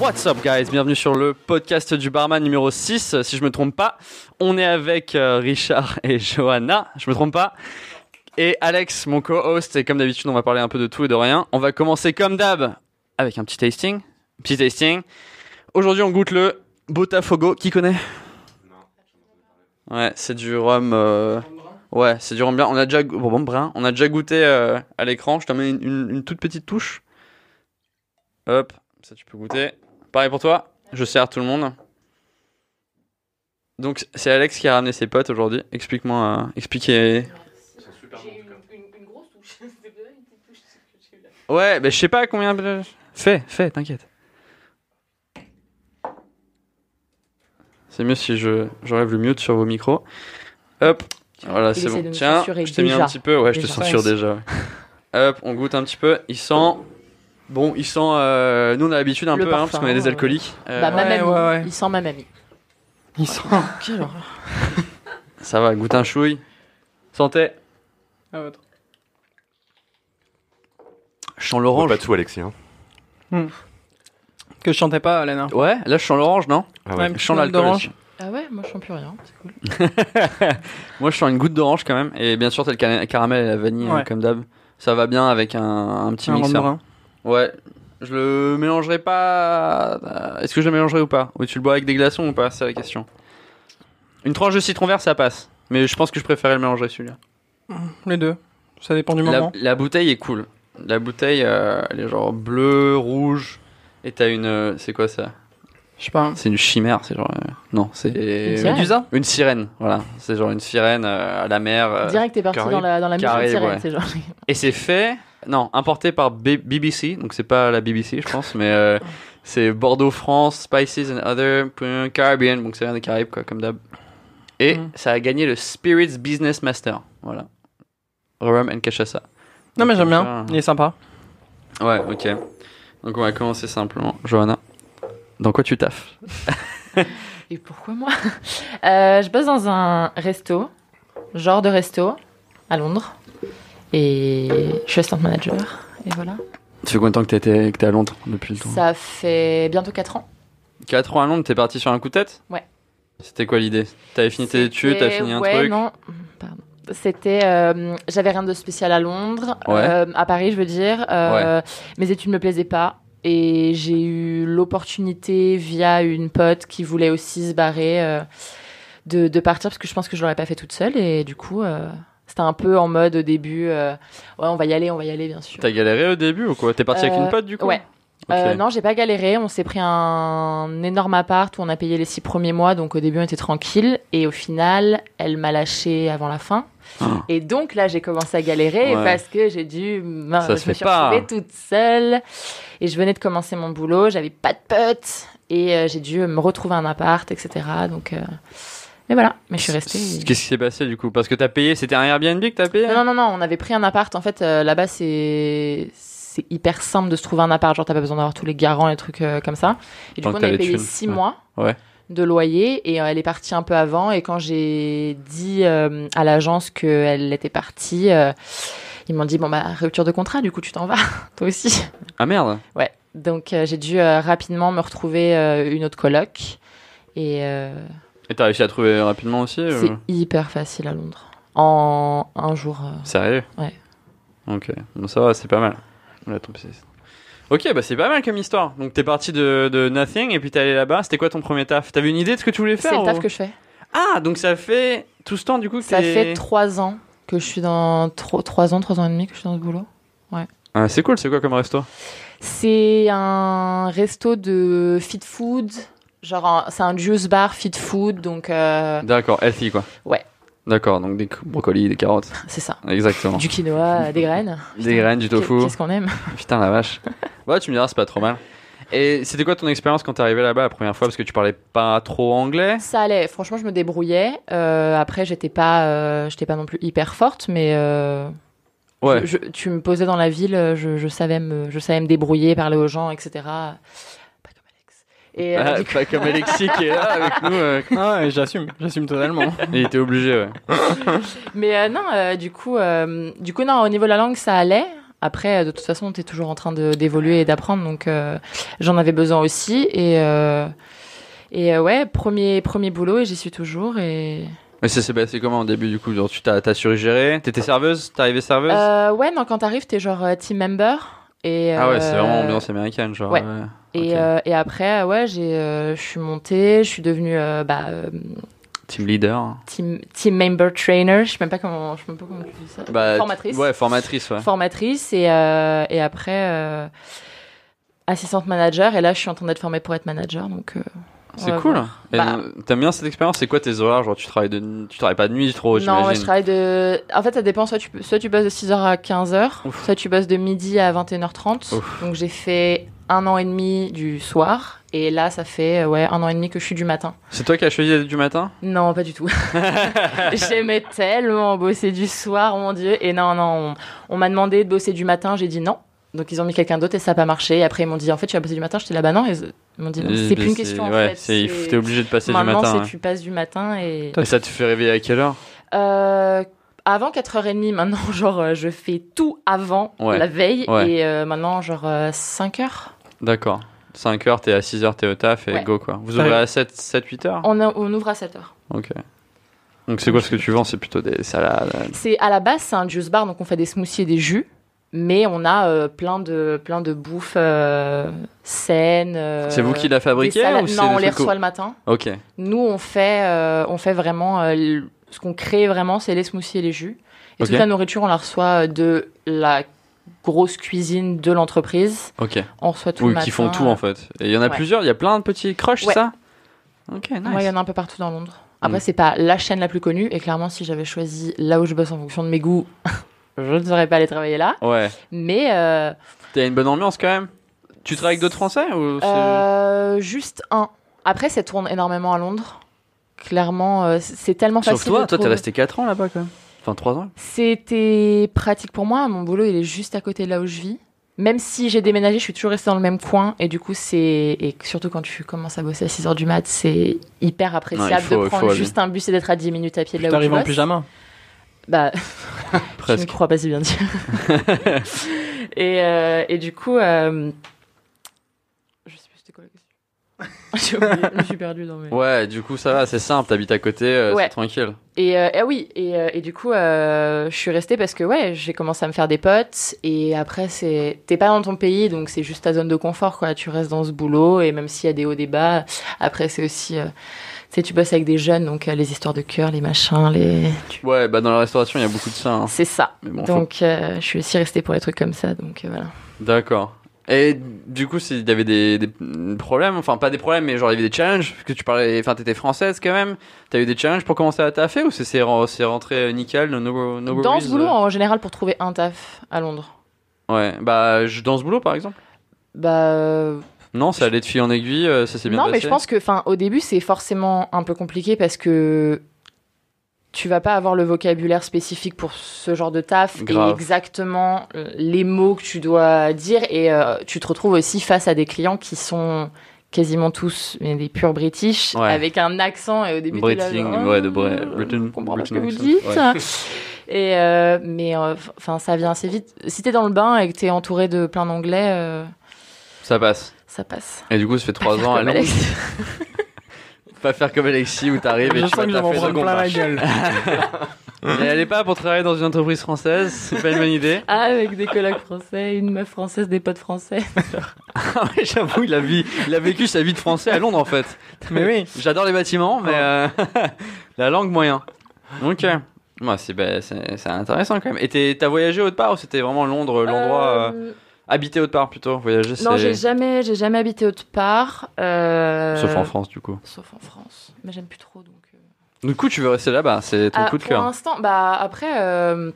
What's up guys, bienvenue sur le podcast du barman numéro 6, si je me trompe pas. On est avec euh, Richard et Johanna, je me trompe pas. Et Alex, mon co-host, et comme d'habitude on va parler un peu de tout et de rien. On va commencer comme d'hab avec un petit tasting. Petit tasting. Aujourd'hui on goûte le Botafogo, qui connaît? Ouais, c'est du rhum... euh, Ouais, c'est du rhum bien. On a déjà, go- bon, brun. On a déjà goûté euh, à l'écran. Je t'en mets une toute petite touche. Hop, ça tu peux goûter. Pareil pour toi. Je sers tout le monde. Donc c'est Alex qui a ramené ses potes aujourd'hui. Explique-moi, euh, expliquez. J'ai eu une, une, une grosse touche. C'était pas une petite touche que j'ai eu là. Ouais, ben je sais pas combien. Fais, fais, t'inquiète. C'est mieux si je j'enlève le mute sur vos micros. Hop, voilà, Il c'est bon. Tiens, je t'ai mis un déjà. petit peu. Ouais, je te Déjà. censure déjà. ouais. Hop, on goûte un petit peu. Il sent. Bon, il sent. euh, Nous, on a l'habitude un Le peu, hein, parfum, parce qu'on est des euh, alcooliques. Euh, Bah, ma ouais, mamie. ouais, ouais. Il sent ma mamie. Ils sont. Quelle horreur. Ça va, goûte un chouille. Santé. Ah, votre. Je sens l'orange. Pas tout, Alexis. Hein. Que je chantais pas, Alain. Ouais, là, je sens l'orange, non Ah Ouais, ouais. Je sens Note l'alcool. d'orange. aussi. Ah ouais, moi je sens plus rien. C'est cool. Moi, je sens une goutte d'orange quand même. Et bien sûr, t'as le cana- caramel et la vanille, Ouais. hein, comme d'hab. Ça va bien avec un, un petit Un rhum mixeur. brun. Ouais. Je le mélangerai pas. euh, Est-ce que je le mélangerai ou pas? Ou tu le bois avec des glaçons ou pas? C'est la question. Une tranche de citron vert, ça passe. Mais je pense que je préférais le mélanger celui-là. Les deux. Ça dépend du La, moment. la bouteille est cool. La bouteille, euh, elle est genre bleue, rouge. Et t'as une. euh, C'est quoi ça? Je sais pas. C'est une chimère, c'est genre. euh, Non, c'est. Une sirène. Médusa Une sirène, voilà. C'est genre une sirène euh, à la mer. euh, Direct, t'es parti dans la, dans la maison de sirène. ouais. C'est genre. Et c'est fait, non, importé par B- BBC, donc c'est pas la BBC, je pense, mais euh, c'est Bordeaux, France, Spices and Other, Caribbean, donc c'est rien des Caraïbes, quoi, comme d'hab. Et Mhm. ça a gagné le Spirits Business Master, voilà. Rum and Cachaça. Non, mais j'aime bien. Il est sympa. Ouais, ok. Donc on va commencer simplement. Johanna, dans quoi tu taffes Et pourquoi moi Euh, Je bosse dans un resto, genre de resto, à Londres. Et je suis assistant manager. Et voilà. Ça fait combien de temps que t'es que t'es à Londres depuis le temps Ça fait bientôt 4 ans. 4 ans à Londres, t'es parti sur un coup de tête Ouais. C'était quoi l'idée? T'avais fini tes études, t'as fini un ouais, truc non, pardon. C'était, euh, j'avais rien de spécial à Londres, Ouais. euh, à Paris, je veux dire. Euh, Mes études me plaisaient pas et j'ai eu l'opportunité via une pote qui voulait aussi se barrer euh, de, de partir parce que je pense que je l'aurais pas fait toute seule et du coup euh, c'était un peu en mode au début, euh, ouais, on va y aller, on va y aller, bien sûr. T'as galéré au début ou quoi? T'es parti avec une pote du coup? ouais. Non, j'ai pas galéré. On s'est pris un énorme appart où on a payé les six premiers mois, donc au début on était tranquille. Et au final, elle m'a lâché avant la fin. Ah. Et donc là, j'ai commencé à galérer Ouais. parce que j'ai dû. Ça je se me fait suis pas. retrouvée toute seule. Et je venais de commencer mon boulot, j'avais pas de potes. Et euh, j'ai dû me retrouver un appart, etc. Donc. euh, Mais voilà, mais je suis restée. Qu'est-ce qui s'est passé du coup? Parce que t'as payé, c'était un Airbnb que t'as payé? Non, non, non, non, on avait pris un appart. En fait, euh, là-bas, c'est c'est hyper simple de se trouver un appart. Genre, t'as pas besoin d'avoir tous les garants, les trucs euh, comme ça. Et du Tant coup, on avait payé thunes. six Ouais. mois Ouais. De loyer et euh, elle est partie un peu avant. Et quand j'ai dit euh, à l'agence qu'elle était partie, euh, ils m'ont dit Bon, bah, rupture de contrat, du coup, tu t'en vas, toi aussi. Ah merde Ouais. Donc, euh, j'ai dû rapidement me retrouver une autre coloc. Et Et t'as réussi à trouver rapidement aussi c'est hyper facile à Londres. En un jour. Sérieux? Ouais. Ok, bon, ça va, c'est pas mal. Là, Ok, bah c'est pas mal comme histoire. Donc t'es parti de, de nothing et puis t'es allé là-bas. C'était quoi ton premier taf? T'avais une idée de ce que tu voulais faire C'est le taf ou- que je fais. Ah, donc ça fait tout ce temps du coup que Ça fait trois ans que je suis dans tro- trois ans, trois ans et demi que je suis dans ce boulot. Ah, c'est cool, c'est quoi comme resto? C'est un resto de fit food, genre c'est un juice bar fit food, donc euh, D'accord, healthy quoi. Ouais. D'accord, donc des brocolis, des carottes. c'est ça. Exactement. Du quinoa, des graines. Des graines, du tofu. Qu'est-ce qu'on aime Putain la vache. Ouais, tu me diras, c'est pas trop mal. Et c'était quoi ton expérience quand t'es arrivé là-bas la première fois? Parce que tu parlais pas trop anglais Ça allait. Franchement, je me débrouillais. Euh, après, j'étais pas, euh, j'étais pas non plus hyper forte, mais euh, Ouais. je- je- tu me posais dans la ville, je, je savais me, je savais me débrouiller, parler aux gens, etc. Pas comme Alex. Et euh, Ah, coup- pas comme Alexis qui est là avec nous. euh, Ah j'assume, j'assume totalement. il était obligé, ouais. Mais euh, non, euh, du coup, euh, du coup, non, au niveau de la langue, ça allait. Après, de toute façon, tu es toujours en train d'évoluer et d'apprendre, donc euh, j'en avais besoin aussi. Et, euh, et euh, ouais, premier, premier boulot, et j'y suis toujours. Et... Mais ça s'est passé comment au début du coup? Genre, tu t'as, su gérer T'étais serveuse? T'es arrivée serveuse? Euh, ouais, non, quand t'arrives, t'es genre team member. Et, Ah ouais, c'est vraiment ambiance américaine, genre. ouais. ouais. Et, euh, et après, ouais, j'ai, euh, je suis montée, je suis devenue euh, bah, Team leader. team, team member trainer. Je sais même pas comment, je sais même pas comment tu dis ça. Bah, Formatrice. Ouais, formatrice, ouais. Formatrice et, euh, et après euh, assistante manager. Et là, je suis en train d'être formée pour être manager. Donc, euh, on C'est cool. Bah. T'aimes bien cette expérience? C'est quoi tes horaires? Genre, tu travailles, de... tu travailles pas de nuit trop, non, ouais, je travaille de. En fait, ça dépend. Soit tu, soit tu bosses de 6h à 15h, Ouf. soit tu bosses de midi à 21h30. Ouf. Donc, j'ai fait un an et demi du soir. Et là, ça fait euh, ouais, un an et demi que je suis du matin. C'est toi qui as choisi d'être du matin? Non, pas du tout. J'aimais tellement bosser du soir, mon Dieu. Et non, non, on, on m'a demandé de bosser du matin. J'ai dit non. Donc, ils ont mis quelqu'un d'autre et ça n'a pas marché. Et après, ils m'ont dit en fait, tu vas bosser du matin. J'étais là, bah non. Et ils m'ont dit c'est bah, plus une question en ouais, fait. T'es obligé de passer du Maintenant, matin. c'est ouais. tu passes du matin et. Et ça te fait réveiller à quelle heure? Euh, avant 4h30, maintenant, genre, euh, je fais tout avant Ouais. la veille. Ouais. Et euh, maintenant, genre, 5h. D'accord. 5 heures, t'es à 6 heures, t'es au taf et Ouais. go quoi. Vous ouvrez à 7, 7 8 heures? On, a- on ouvre à 7h. Ok. Donc c'est quoi ce que tu vends? C'est plutôt des salades. C'est à la base, c'est un juice bar, donc on fait des smoothies et des jus. Mais on a euh, plein de plein de bouffe euh, saine. euh, c'est vous qui la fabriquez ou Non, on les reçoit le matin. Ok. Nous, on fait euh, on fait vraiment euh, ce qu'on crée vraiment, c'est les smoothies et les jus. Et Ok. toute la nourriture, on la reçoit de la grosse cuisine de l'entreprise. Ok. On reçoit tout Oui, le matin. qui font tout en fait. Et il y en a Ouais. plusieurs, il y a plein de petits crushs, Ouais. ça? Ok, nice. Ouais, il y en a un peu partout dans Londres. Après, Mm. c'est pas la chaîne la plus connue. Et clairement, si j'avais choisi là où je bosse en fonction de mes goûts, je ne serais pas allé travailler là. Ouais. Mais euh, T'as une bonne ambiance quand même? Tu travailles avec d'autres Français ou euh, juste un. Après, ça tourne énormément à Londres. Clairement, euh, c'est tellement Sauf facile. toi, de toi t'es resté 4 ans là-bas quand même. Enfin 3 ans. C'était pratique pour moi. Mon boulot, il est juste à côté de là où je vis. Même si j'ai déménagé, je suis toujours restée dans le même coin. Et du coup, c'est. Et surtout quand tu commences à bosser à 6h du mat, c'est hyper appréciable Ouais, il faut- de prendre aller. juste un bus et d'être à 10 minutes à pied de là où tu T'arrives en pyjama. Bah, je ne Presque. crois pas si bien dire. et, euh, et du coup, euh, je sais plus c'était quoi la question. J'ai oublié, je suis perdue dans mes. Ouais, du coup ça va, c'est simple, t'habites à côté, euh, Ouais. c'est tranquille. Et euh, ah oui, et, euh, et du coup, euh, je suis restée parce que ouais, j'ai commencé à me faire des potes. Et après, c'est t'es pas dans ton pays, donc c'est juste ta zone de confort, quoi. Tu restes dans ce boulot, et même s'il y a des hauts, des bas, après c'est aussi, tu sais, tu bosses avec des jeunes, donc les histoires de cœur, les machins, les, tu- Ouais, bah dans la restauration il y a beaucoup de ça. hein. c'est ça. Bon, Donc, je suis aussi restée pour les trucs comme ça, donc voilà. D'accord. Et du coup, s'il y avait des, des problèmes, enfin pas des problèmes, mais genre il y avait des challenges, parce que tu parlais, enfin t'étais française quand même, t'as eu des challenges pour commencer à taffer ou c'est c'est ren- c'est rentré euh, nickel, no, no, no Dans ce boulot, euh? en général, pour trouver un taf à Londres, Ouais, bah je- dans ce boulot par exemple. Bah. Non, ça allait de fil en aiguille, euh, ça s'est bien non, passé. mais je pense que, enfin, au début, c'est forcément un peu compliqué parce que tu vas pas avoir le vocabulaire spécifique pour ce genre de taf Grave. et exactement euh, les mots que tu dois dire et euh, tu te retrouves aussi face à des clients qui sont quasiment tous mais des purs british Ouais. avec un accent et au début Britain, genre, ouais, de Ah, Bre- Britain, comprends pas ce que vous dites et euh, mais enfin ça vient assez vite si t'es dans le bain et que t'es entouré de plein d'anglais euh, Ça passe. ça passe Et du coup, ça fait 3 ans à. Pas faire comme Alexis où t'arrives et Je tu sens que je vais m'en taffer prendre plein la gueule. Mais allez pas pour travailler dans une entreprise française, c'est pas une bonne idée. Ah, avec des collègues français, une meuf française, des potes français. Ah ouais, j'avoue, il a, vu- il a vécu sa vie de français à Londres en fait. Mais oui. J'adore les bâtiments, mais euh, la langue moyen. Ok. Ouais, c'est bah, c'est- intéressant quand même. Et t'as voyagé autre part ou c'était vraiment Londres, l'endroit euh, Habité autre part plutôt Voyager, Non, j'ai jamais, j'ai jamais habité autre part. euh, sauf en France du coup. Sauf en France. Mais j'aime plus trop, donc. euh. Du coup, tu veux rester là-bas, c'est ton Ah, coup de pour cœur. l'instant, bah après, euh,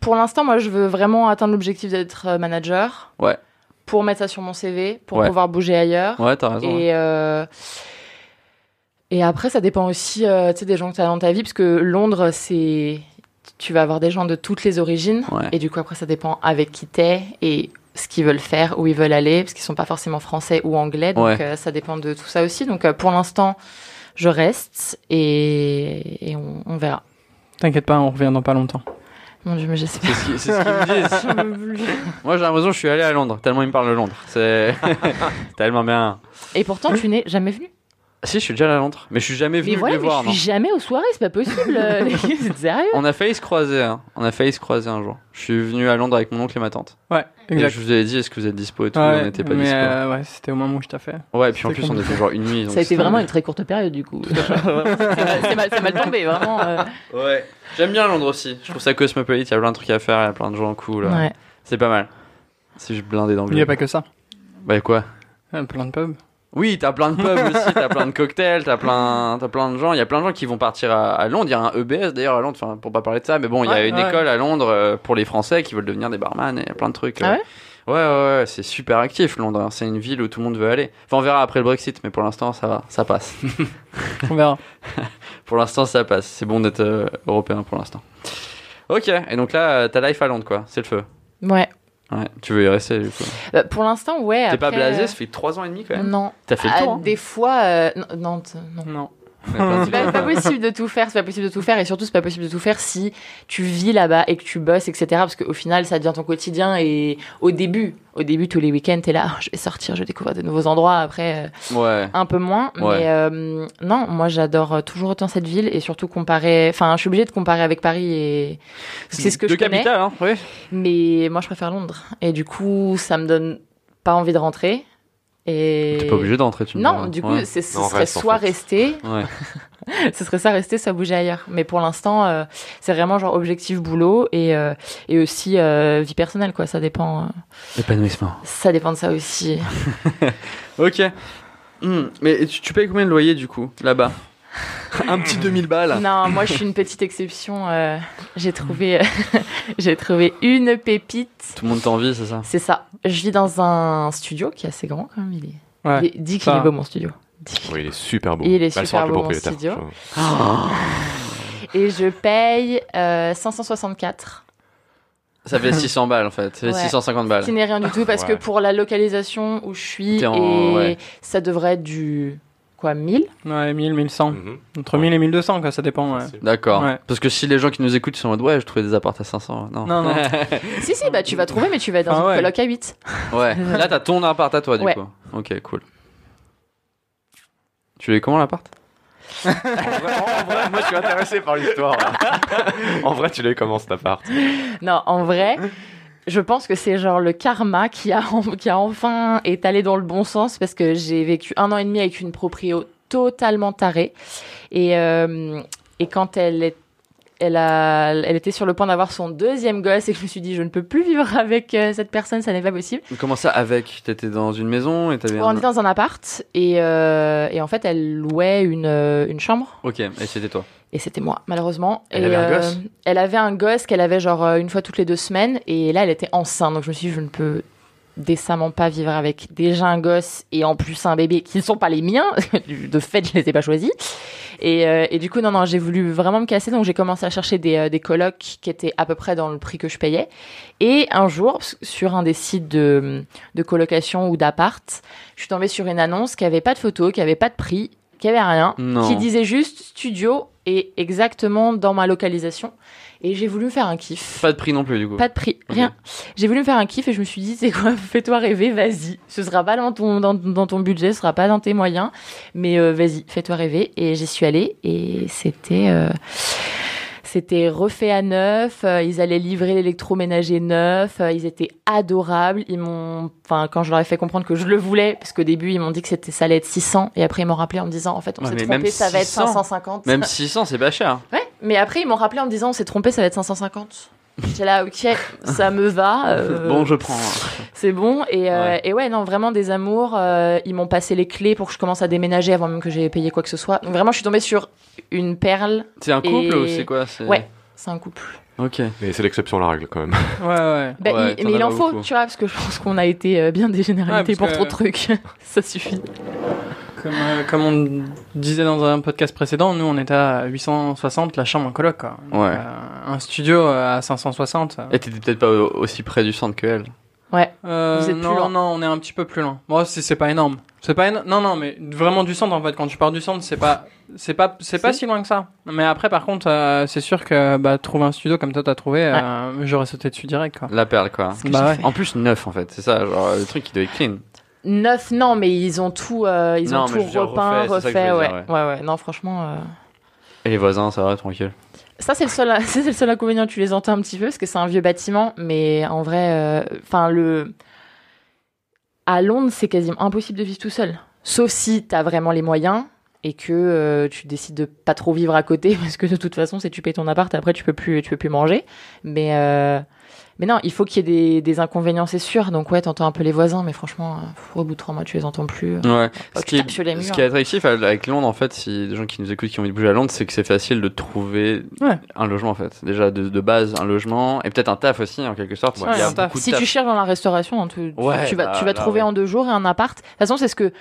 pour l'instant, moi, je veux vraiment atteindre l'objectif d'être manager. Ouais. Pour mettre ça sur mon CV, pour Ouais. pouvoir bouger ailleurs. Ouais, t'as raison. Et, et après, ça dépend aussi tu sais, des gens que tu as dans ta vie, parce que Londres, c'est. Tu vas avoir des gens de toutes les origines. Ouais. Et du coup, après, ça dépend avec qui t'es et ce qu'ils veulent faire, où ils veulent aller, parce qu'ils sont pas forcément français ou anglais. Donc, Ouais. euh, ça dépend de tout ça aussi. Donc, euh, pour l'instant, je reste et, et on, on verra. T'inquiète pas, on revient dans pas longtemps. Mon dieu, mais j'espère. C'est ce qui- c'est ce qu'ils me disent. Moi, j'ai l'impression que je suis allé à Londres, tellement ils me parlent de Londres. C'est tellement bien. Et pourtant, tu n'es jamais venu. Si, je suis déjà à Londres, mais je suis jamais Mais venu voilà, les mais voir. je non. suis jamais aux soirées, c'est pas possible. euh, C'est sérieux? On a failli se croiser. hein. On a failli se croiser un jour. Je suis venu à Londres avec mon oncle et ma tante. Ouais, Et exact. je vous avais dit, est-ce que vous êtes dispo et tout? Ouais, On n'était pas mais dispo. euh, ouais, c'était au moment où je t'ai fait. Ouais, et puis en plus, on était genre une nuit. donc Ça a été vraiment une très courte période du coup. c'est mal, c'est mal tombé, vraiment. euh. Ouais. J'aime bien Londres aussi. Je trouve ça cosmopolite. Il y a plein de trucs à faire. Il y a plein de gens cool. Ouais. C'est pas mal. Si je blindé Il d'anglais. n'y a pas que ça. Bah quoi? Il y a plein de pubs. Oui, t'as plein de pubs aussi, t'as plein de cocktails, t'as plein, t'as plein de gens. Il y a plein de gens qui vont partir à, à Londres. Il y a un EBS d'ailleurs à Londres, enfin, pour pas parler de ça, mais bon, il y a une ouais. école à Londres euh, pour les Français qui veulent devenir des barman et il y a plein de trucs. Ah euh. Ouais, ouais, ouais, c'est super actif Londres. hein. C'est une ville où tout le monde veut aller. Enfin, on verra après le Brexit, mais pour l'instant, ça va, ça passe. On verra. pour l'instant, ça passe. C'est bon d'être euh, européen pour l'instant. Ok, et donc là, ta life à Londres, quoi. C'est le feu. Ouais. Ouais, tu veux y rester, du coup. Euh, pour l'instant, ouais. T'es pas après, blasé, euh, ça fait 3 ans et demi quand même. Non. T'as fait le Ah, tour. hein. Des fois, euh, non, non, non. C'est pas, c'est pas possible de tout faire, c'est pas possible de tout faire, et surtout c'est pas possible de tout faire si tu vis là-bas et que tu bosses, etc. Parce qu'au final, ça devient ton quotidien. Et au début, au début, tous les week-ends, t'es là, Ah, je vais sortir, je vais découvrir de nouveaux endroits. Après, euh, Ouais. un peu moins. Ouais. Mais euh, non, moi j'adore euh, toujours autant cette ville et surtout comparer. Enfin, je suis obligée de comparer avec Paris et c'est ce que je connais. capitale, hein, oui. Mais moi, je préfère Londres. Et du coup, ça me donne pas envie de rentrer. Et T'es pas obligé d'entrer, tu me Non, du coup, Ouais. ce serait reste, en soit fait. rester, Ouais. ce serait ça rester, soit bouger ailleurs. Mais pour l'instant, euh, c'est vraiment genre objectif boulot et euh, et aussi euh, vie personnelle quoi. Ça dépend, euh, Épanouissement. ça dépend de ça aussi. Ok. Hmm, Mais tu, tu payes combien de loyer du coup là-bas? Un petit 2000 balles. non, moi je suis une petite exception. euh, j'ai trouvé, j'ai trouvé une pépite. Tout le monde t'envie, c'est ça? C'est ça. Je vis dans un studio qui est assez grand quand même. Il est, Ouais. il est- dis qu'il est beau mon studio. Oui, il est super beau. Il est Bah, super beau, mon studio. Je- Et je paye euh, 564. Ça fait 600 balles en fait. Ça fait Ouais. 650 balles. Ce qui n'est rien du tout parce que pour la localisation où je suis, en- et ouais. ça devrait être du quoi 1000 Ouais, 1000, 1100. Mhm. Entre 1000 et 1200, quoi, ça dépend. Ouais. D'accord. Ouais. Parce que si les gens qui nous écoutent sont en mode ouais, je trouvais des apparts à 500. Non. Non, non. Si si bah tu vas trouver mais tu vas être dans Ah une ouais. coloc à 8. ouais. Là, t'as ton appart à toi du Ouais. coup. Ok, cool. Tu l'as eu comment l'appart? En vrai, en vrai, moi je suis intéressé par l'histoire. en vrai, tu l'as eu comment cet appart Non, en vrai, je pense que c'est genre le karma qui a qui a enfin est allé dans le bon sens parce que j'ai vécu un an et demi avec une proprio totalement tarée et euh, et quand elle est elle, a, elle était sur le point d'avoir son deuxième gosse et que je me suis dit je ne peux plus vivre avec euh, cette personne, ça n'est pas possible. Comment ça avec? T'étais dans une maison et t'avais On un... était dans un appart et, euh, et en fait elle louait une, une chambre Ok, et c'était toi. Et c'était moi malheureusement. Elle et, avait un gosse? Elle avait un gosse qu'elle avait genre euh, une fois toutes les deux semaines. Et là elle était enceinte. Donc je me suis dit je ne peux décemment pas vivre avec déjà un gosse et en plus un bébé qui ne sont pas les miens. De fait je les ai pas choisis. Et, euh, et du coup non non j'ai voulu vraiment me casser. Donc j'ai commencé à chercher des, euh, des colocs qui étaient à peu près dans le prix que je payais. Et un jour sur un des sites de, de colocation ou d'appart je suis tombée sur une annonce qui avait pas de photo qui avait pas de prix qui avait rien Non. qui disait juste studio et exactement dans ma localisation et j'ai voulu me faire un kiff Pas de prix non plus du coup. pas de prix, rien. J'ai voulu me faire un kiff et je me suis dit, c'est quoi, fais-toi rêver, vas-y. Ce sera pas dans ton, dans, dans ton budget, ce sera pas dans tes moyens, mais euh, vas-y, fais-toi rêver. Et j'y suis allée et c'était. euh, c'était refait à neuf, euh, ils allaient livrer l'électroménager neuf, euh, ils étaient adorables, ils m'ont, enfin quand je leur ai fait comprendre que je le voulais, parce qu'au début ils m'ont dit que c'était ça allait être 600 et après ils m'ont rappelé en me disant en fait on s'est trompé, ça va être 600. 550. Même 600, c'est pas cher. Ouais, mais après ils m'ont rappelé en me disant on s'est trompé, ça va être 550. J'étais là, ok, ça me va. euh, Bon, je prends. C'est bon. Et, euh, Ouais. et ouais, non, vraiment des amours. euh, ils m'ont passé les clés pour que je commence à déménager avant même que j'ai payé quoi que ce soit. Donc vraiment, je suis tombée sur une perle. C'est un couple Et- ou c'est quoi Ouais. C'est un couple. Ok. Mais c'est l'exception à la règle quand même. Ouais, ouais. Bah, Ouais, il- t'en mais il en faut, beaucoup. tu vois, parce que je pense qu'on a été euh, bien Ouais, pour trop de trucs. Ça suffit. Comme, euh, comme on disait dans un podcast précédent, nous on était à 860 la chambre en coloc. Quoi. Donc, Ouais. euh, un studio euh, à 560. euh, Et t'étais peut-être pas au- aussi près du centre que elle. Ouais. Euh, Vous êtes plus non, loin. non, on est un petit peu plus loin. Bon, c'est c'est pas énorme. C'est pas éno- Non, non, mais vraiment du centre en fait. Quand tu pars du centre, c'est pas C'est pas, c'est pas si loin que ça. Mais après, par contre, euh, c'est sûr que bah, trouver un studio comme toi t'as trouvé, euh, j'aurais sauté dessus direct. Quoi. La perle, quoi. Bah ouais. En plus, neuf, en fait. C'est ça, genre, le truc qui doit être clean. Neuf, non, mais ils ont tout, euh, ils Non, ont tout repeint, refait, ouais. dire, ouais. ouais, Non, franchement. euh, Et les voisins, ça va, tranquille. Ça, c'est le seul, c'est le seul inconvénient. Tu les entends un petit peu parce que c'est un vieux bâtiment, mais en vrai, euh, enfin le, à Londres, c'est quasiment impossible de vivre tout seul. Sauf si tu as vraiment les moyens et que euh, tu décides de pas trop vivre à côté parce que de toute façon, si tu payes ton appart, après tu peux plus, tu peux plus manger. Mais euh, mais non, il faut qu'il y ait des, des inconvénients, c'est sûr. Donc ouais, t'entends un peu les voisins, mais franchement, euh, au bout de trois mois, tu les entends plus. Ouais. Oh, Ce qui, est, ce qui est attractif avec Londres, en fait, si des gens qui nous écoutent qui ont envie de bouger à Londres, c'est que c'est facile de trouver Ouais. un logement, en fait. Déjà, de, de base, un logement et peut-être un taf aussi, en quelque sorte. Ouais, y a un Si taf. tu cherches dans la restauration, hein, tu, Ouais, vas, bah, tu vas là, trouver ouais. en deux jours un appart. De toute façon, c'est ce que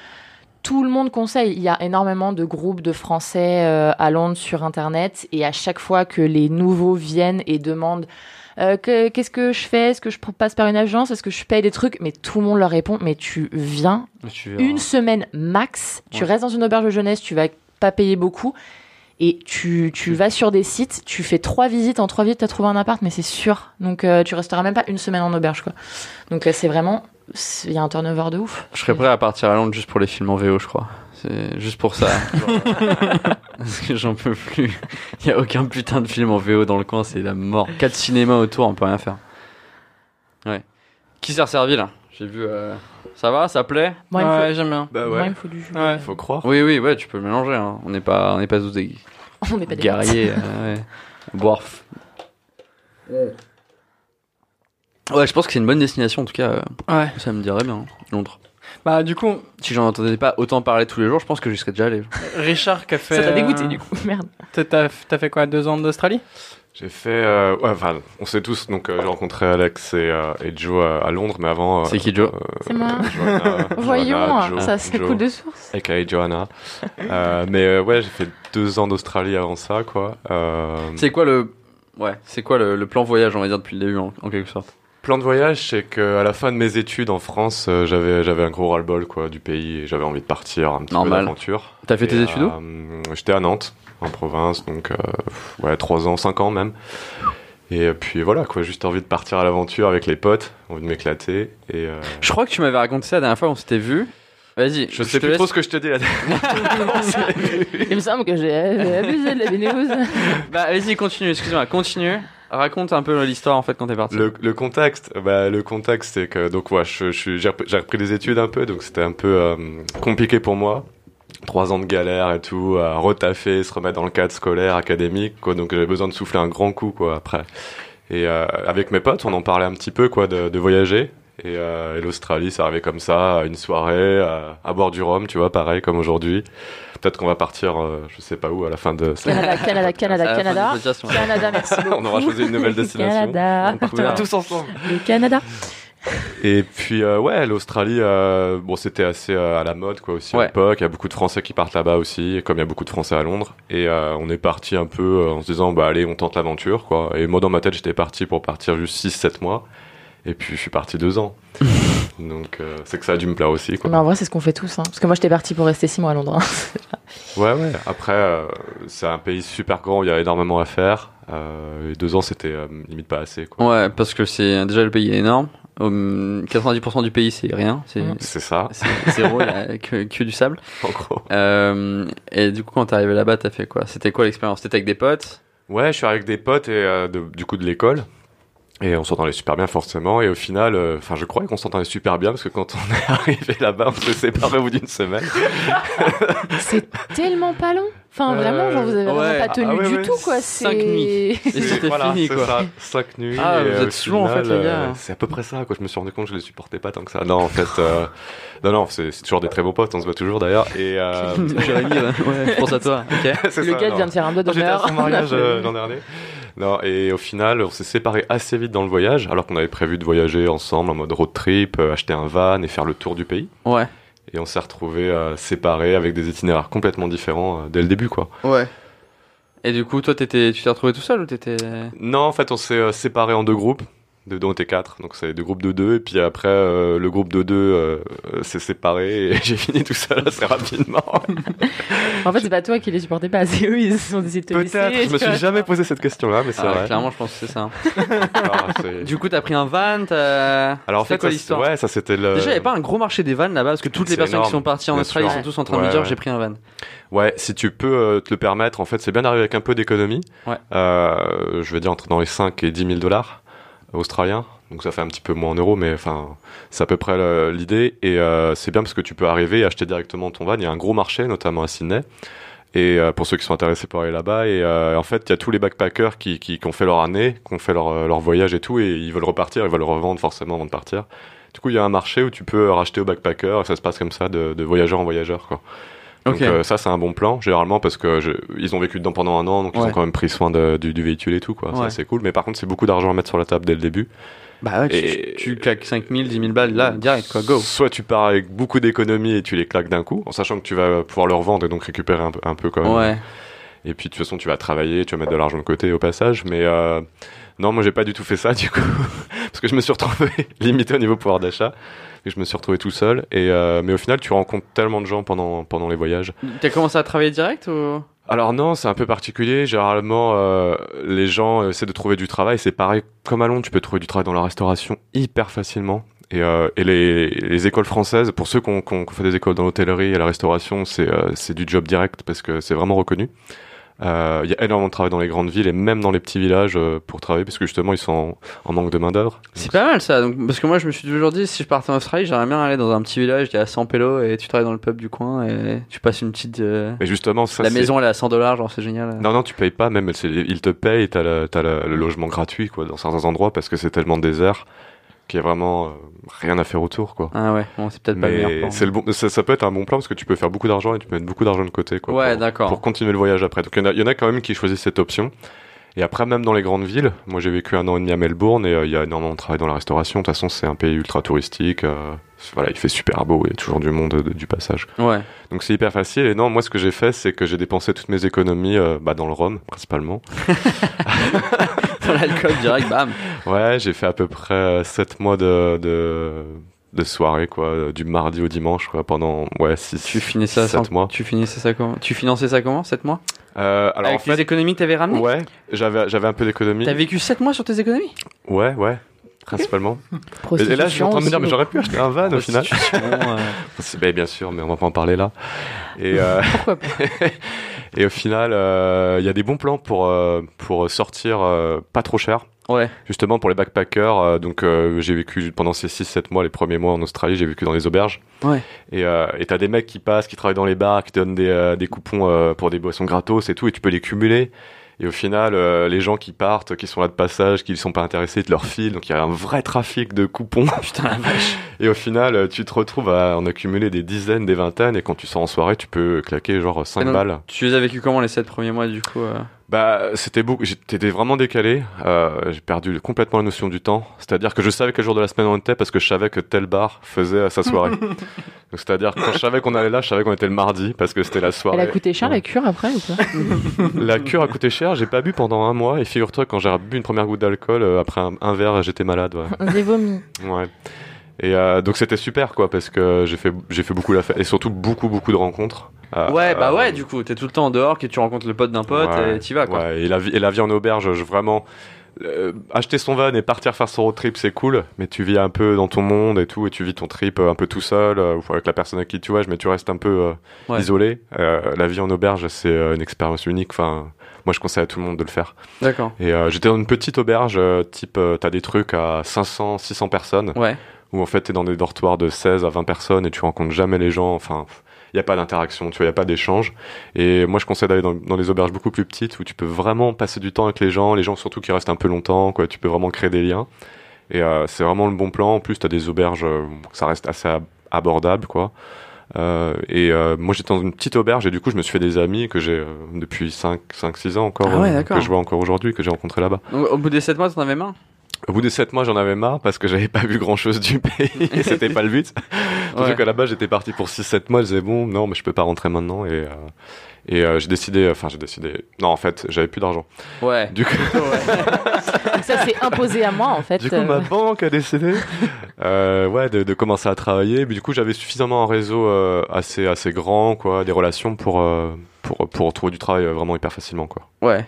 tout le monde conseille. Il y a énormément de groupes de Français euh, à Londres sur Internet. Et à chaque fois que les nouveaux viennent et demandent euh, que- qu'est-ce que je fais? Est-ce que je passe par une agence? Est-ce que je paye des trucs? Mais tout le monde leur répond mais tu viens Tu une semaine max, tu restes dans une auberge de jeunesse, tu vas pas payer beaucoup. Et tu, tu vas sur des sites, tu fais trois visites, en trois visites, tu as trouvé un appart, mais c'est sûr. Donc euh, tu resteras même pas une semaine en auberge. quoi. Donc euh, c'est vraiment. Il y a un turnover de ouf. Je serais prêt à partir à Londres juste pour les films en VO, je crois. C'est juste pour ça. Parce que j'en peux plus. Il y a aucun putain de film en VO dans le coin, c'est la mort. Quatre cinémas autour, on peut rien faire. Ouais. Qui s'est resservi là J'ai vu. euh, Ça va Ça plaît? Moi, il me faut- ouais, j'aime bien. Bah moi, il ouais, me faut du jus. Ouais. faut croire. Oui, oui, ouais, tu peux le mélanger. hein. On n'est pas, on n'est pas tous des On n'est pas des guerriers. euh, ouais. Boire. Ouais, je pense que c'est une bonne destination en tout cas. euh, Ouais. Ça me dirait bien, Londres. Bah, du coup, Si j'en entendais pas autant parler tous les jours, je pense que j'y serais déjà allé. Richard qui a fait. Ça t'a dégoûté euh, du coup. Merde. T'as t'as fait quoi Deux ans d'Australie? J'ai fait, euh, ouais, enfin, on sait tous, donc euh, j'ai rencontré Alex et, euh, et Joe à, à Londres, mais avant. euh, C'est qui, Joe? euh, C'est moi. Johanna, Voyons, Johanna, Joe, ça c'est cool de source. aka Johanna. Euh, mais euh, ouais, j'ai fait deux ans d'Australie avant ça, quoi. Euh, C'est quoi le. Ouais, c'est quoi le, le plan voyage, on va dire, depuis le début, en, en quelque sorte? Plan de voyage, c'est qu'à la fin de mes études en France, euh, j'avais j'avais un gros ras-le-bol quoi du pays et j'avais envie de partir un petit Normal. peu d'aventure. T'as fait tes Et, études où? euh, J'étais à Nantes, en province, donc euh, ouais trois ans, cinq ans même. Et puis voilà quoi, juste envie de partir à l'aventure avec les potes, envie de m'éclater. Et euh, Je crois que tu m'avais raconté ça la dernière fois, on s'était vu. Vas-y, je sais plus laisse- trop ce que je te dis là. Il me semble que j'ai abusé de la news. Bah, vas-y, continue, excuse-moi, continue. Raconte un peu l'histoire en fait quand t'es parti. Le, le contexte, bah, le contexte, c'est que donc ouais, je, je suis- j'ai repris, j'ai repris des études un peu, donc c'était un peu euh, compliqué pour moi. Trois ans de galère et tout, à retaffer, se remettre dans le cadre scolaire, académique, quoi. Donc j'avais besoin de souffler un grand coup, quoi, après. Et euh, avec mes potes, on en parlait un petit peu, quoi, de, de voyager. Et, euh, et l'Australie, ça arrivait comme ça, à une soirée, à, à boire du rhum, tu vois, pareil comme aujourd'hui. Peut-être qu'on va partir, euh, je sais pas où, à la fin de. Canada, Canada, Canada, Canada. Canada, merci beaucoup. On aura choisi une nouvelle destination. Canada. On partira tous ensemble. Le Canada. Et puis euh, ouais, l'Australie, euh, bon c'était assez euh, à la mode quoi aussi Ouais. à l'époque. Il y a beaucoup de Français qui partent là-bas aussi, comme il y a beaucoup de Français à Londres. Et euh, on est parti un peu euh, en se disant bah allez on tente l'aventure quoi. Et moi dans ma tête j'étais parti pour partir juste 6-7 mois. Et puis je suis parti deux ans. Donc euh, c'est que ça a dû me plaire aussi quoi. Mais en vrai, c'est ce qu'on fait tous. hein. Parce que moi, j'étais partie pour rester six mois à Londres. hein. Ouais ouais. Après euh, c'est un pays super grand, où il y a énormément à faire. Euh, et deux ans c'était euh, limite pas assez quoi. Ouais, parce que c'est déjà le pays est énorme. Hum, 90% du pays c'est rien, c'est. C'est ça c'est zéro, il a que, que du sable. en gros. Euh, et du coup, quand t'es arrivé là-bas, t'as fait quoi? C'était quoi l'expérience? T'étais avec des potes? Ouais, je suis avec des potes et euh, de- du coup de l'école. Et on s'entendait super bien forcément. Et au final, euh, enfin, je croyais qu'on s'entendait super bien parce que quand on est arrivé là-bas, on s'est séparés au bout d'une semaine. c'est tellement pas long. Enfin, Euh, vraiment, genre, vous avez ouais. vraiment pas tenu Ah ouais, du ouais, tout, quoi. cinq nuits. Et c'était Voilà, fini, c'est quoi. ça, cinq nuits. Ah, et, vous euh, êtes sous, en fait, final, les gars. euh, c'est à peu près ça. Quoi. Je me suis rendu compte que je les supportais pas tant que ça. Non, en fait, euh, non, non, c'est c'est toujours des très bons potes. On se voit toujours d'ailleurs. Et euh, Jérémy, ouais, je pense à toi. Ok. c'est Le ça, gars non. vient de faire un doigt J'étais à d'honneur. son mariage l'an dernier. Non, et au final, on s'est séparés assez vite dans le voyage, alors qu'on avait prévu de voyager ensemble en mode road trip, euh, acheter un van et faire le tour du pays. Ouais. Et on s'est retrouvés euh, séparés avec des itinéraires complètement différents euh, dès le début, quoi. Ouais. Et du coup, toi, t'étais, tu t'es retrouvé tout seul ou t'étais Non, en fait, on s'est euh, séparés en deux groupes. De, on était quatre, donc c'est deux groupes de deux, et puis après euh, le groupe de deux euh, s'est séparé et j'ai fini tout seul assez rapidement. en fait, c'est pas toi qui les supportais pas, c'est eux, ils se sont décidés de te Peut-être, laisser, je me suis jamais posé cette question-là, mais c'est Ah vrai. Clairement, je pense que c'est ça. Ah, Du coup, t'as pris un van. t'as- Alors en fait, quoi ça, l'histoire ouais, ça c'était le. Déjà, il n'y avait pas un gros marché des vannes là-bas parce que toutes les personnes qui sont parties en bien Australie sûr. sont tous en train de me dire ouais. j'ai pris un van. Ouais, si tu peux euh, te le permettre, en fait, c'est bien d'arriver avec un peu d'économie. Ouais. Euh, je veux dire entre dans les 5 et 10 000 dollars australiens. Donc ça fait un petit peu moins en euros, mais enfin, c'est à peu près l'idée. Et euh, c'est bien parce que tu peux arriver et acheter directement ton van. Il y a un gros marché, notamment à Sydney. Et euh, pour ceux qui sont intéressés pour aller là-bas, et euh, en fait, il y a tous les backpackers qui, qui, ont fait leur année, qui ont fait leur, leur voyage et tout, et ils veulent repartir, ils veulent le revendre forcément avant de partir. Du coup, il y a un marché où tu peux racheter aux backpackers, et ça se passe comme ça, de, de voyageur en voyageur, quoi. Donc Ok. euh, ça c'est un bon plan généralement parce que je- ils ont vécu dedans pendant un an donc ils ont quand même pris soin de- du, du véhicule et tout quoi. Ouais. Ça c'est cool mais par contre c'est beaucoup d'argent à mettre sur la table dès le début. Bah ouais, tu, Et- tu claques 5000, 10 000 balles là, direct quoi, go. Soit tu pars avec beaucoup d'économies et tu les claques d'un coup en sachant que tu vas pouvoir le revendre et donc récupérer un peu, un peu quand même. Ouais. Et puis de toute façon tu vas travailler, tu vas mettre de l'argent de côté au passage mais euh, non moi j'ai pas du tout fait ça du coup parce que je me suis retrouvé limité au niveau pouvoir d'achat et je me suis retrouvé tout seul et euh, mais au final tu rencontres tellement de gens pendant pendant les voyages. T'as commencé à travailler direct ou? Alors non, c'est un peu particulier. Généralement, euh, les gens essaient de trouver du travail. C'est pareil, comme à Londres, tu peux trouver du travail dans la restauration hyper facilement. Et, euh, et les, les écoles françaises, pour ceux qui ont, qui ont fait des écoles dans l'hôtellerie et la restauration, c'est euh, c'est du job direct parce que c'est vraiment reconnu. Euh, Il y a énormément de travail dans les grandes villes et même dans les petits villages euh, pour travailler parce que justement ils sont en, en manque de main d'œuvre. C'est pas mal ça, donc, parce que moi je me suis toujours dit si je partais en Australie, j'aimerais bien aller dans un petit village qui est à 100 pélos et tu travailles dans le pub du coin et tu passes une petite. euh, Mais justement, ça la maison elle est à 100 dollars, genre c'est génial. Non, non, tu payes pas, même ils te payent, t'as le, le logement gratuit quoi, dans certains endroits parce que c'est tellement désert qu'il y a vraiment euh, rien à faire autour quoi. Ah ouais, bon, c'est peut-être pas le meilleur plan. c'est le bon, ça, ça peut être un bon plan parce que tu peux faire beaucoup d'argent et tu peux mettre beaucoup d'argent de côté quoi, Ouais, pour, d'accord. pour continuer le voyage après. Donc y, il y en a quand même qui choisissent cette option. Et après, même dans les grandes villes, moi j'ai vécu un an et demi à Melbourne et euh, il y a énormément de travail dans la restauration. De toute façon, c'est un pays ultra touristique. euh, voilà, il fait super beau, il y a toujours du monde du passage. Ouais. Donc c'est hyper facile. Et non, moi ce que j'ai fait, c'est que j'ai dépensé toutes mes économies euh, bah, dans le rhum principalement. Dans l'alcool direct, bam. Ouais, j'ai fait à peu près 7 mois de, de, de soirée, quoi, du mardi au dimanche, quoi, pendant ouais, 6 Tu finissais ça, 7 sans- mois. Tu finissais ça comment? Tu finançais ça comment 7 mois? Euh, alors Avec en fait, les économies que t'avais ramenées ouais, j'avais j'avais un peu d'économie. T'as vécu 7 mois sur tes économies? Ouais, ouais, principalement. Et, et là, je suis en train de me dire, mais j'aurais pu acheter un van au final. Euh, C'est- ben, bien sûr, mais on va pas en parler là. Et, euh, Pourquoi pas? et au final, euh, il y a des bons plans pour, euh, pour sortir euh, pas trop cher. Ouais. Justement pour les backpackers, euh, donc euh, j'ai vécu pendant ces 6-7 mois, les premiers mois en Australie, j'ai vécu dans les auberges. Ouais. Et euh, t'as des mecs qui passent, qui travaillent dans les bars, qui donnent des, euh, des coupons euh, pour des boissons gratos et tout, et tu peux les cumuler. Et au final, euh, les gens qui partent, qui sont là de passage, qui ne sont pas intéressés, ils te leur filent. Donc il y a un vrai trafic de coupons. Putain la vache. Et au final, euh, tu te retrouves à en accumuler des dizaines, des vingtaines. Et quand tu sors en soirée, tu peux claquer genre 5 Et donc, balles. Tu les as vécu comment les 7 premiers mois du coup euh Bah, c'était beaucoup. J'étais vraiment décalé. Euh, j'ai perdu complètement la notion du temps. C'est-à-dire que je savais quel jour de la semaine on était parce que je savais que tel bar faisait sa soirée. Donc, c'est-à-dire que quand je savais qu'on allait là, je savais qu'on était le mardi parce que c'était la soirée. Elle a coûté cher Ouais. la cure après ou pas La cure a coûté cher. J'ai pas bu pendant un mois. Et figure-toi, quand j'ai bu une première goutte d'alcool, euh, après un, un verre, j'étais malade. Ouais. J'ai vomi. ouais. Et euh, donc c'était super quoi parce que j'ai fait j'ai fait beaucoup la fête et surtout beaucoup beaucoup de rencontres. Euh, Ouais, bah euh, ouais, du coup, t'es tout le temps en dehors, que tu rencontres le pote d'un pote Ouais, et t'y vas quoi. Ouais, et la vie, et la vie en auberge, je, vraiment. euh, acheter son van et partir faire son road trip, c'est cool, mais tu vis un peu dans ton monde et tout, et tu vis ton trip euh, un peu tout seul, euh, ou avec la personne avec qui tu voyages, mais tu restes un peu euh, Ouais. isolé. Euh, la vie en auberge, c'est euh, une expérience unique. Enfin, moi, je conseille à tout le monde de le faire. D'accord. Et euh, j'étais dans une petite auberge, euh, type, euh, t'as des trucs à 500, 600 personnes, Ouais. Où en fait, t'es dans des dortoirs de 16 à 20 personnes et tu rencontres jamais les gens. Enfin, il n'y a pas d'interaction, tu vois, il n'y a pas d'échange. Et moi, je conseille d'aller dans, dans des auberges beaucoup plus petites où tu peux vraiment passer du temps avec les gens, les gens surtout qui restent un peu longtemps, quoi. Tu peux vraiment créer des liens. Et euh, c'est vraiment le bon plan. En plus, tu as des auberges, euh, ça reste assez ab- abordable, quoi. Euh, et euh, moi, j'étais dans une petite auberge et du coup, je me suis fait des amis que j'ai euh, depuis 5, 5, 6 ans encore, Ah ouais, euh, que je vois encore aujourd'hui, que j'ai rencontré là-bas. Donc, au bout des 7 mois, t'en avais marre? Au bout de 7 mois, j'en avais marre parce que j'avais pas vu grand chose du pays et c'était pas le but. Surtout Ouais. qu'à la base, j'étais parti pour 6-7 mois. Je disais, bon, non, mais je peux pas rentrer maintenant. Et, euh, et euh, j'ai décidé, enfin, j'ai décidé. Non, en fait, j'avais plus d'argent. Ouais. Du coup, Donc ça s'est imposé à moi en fait. du coup euh, ma banque a décidé euh, ouais, de, de commencer à travailler. Mais du coup, j'avais suffisamment un réseau euh, assez, assez grand, quoi, des relations pour, euh, pour, pour trouver du travail euh, vraiment hyper facilement, quoi. Ouais.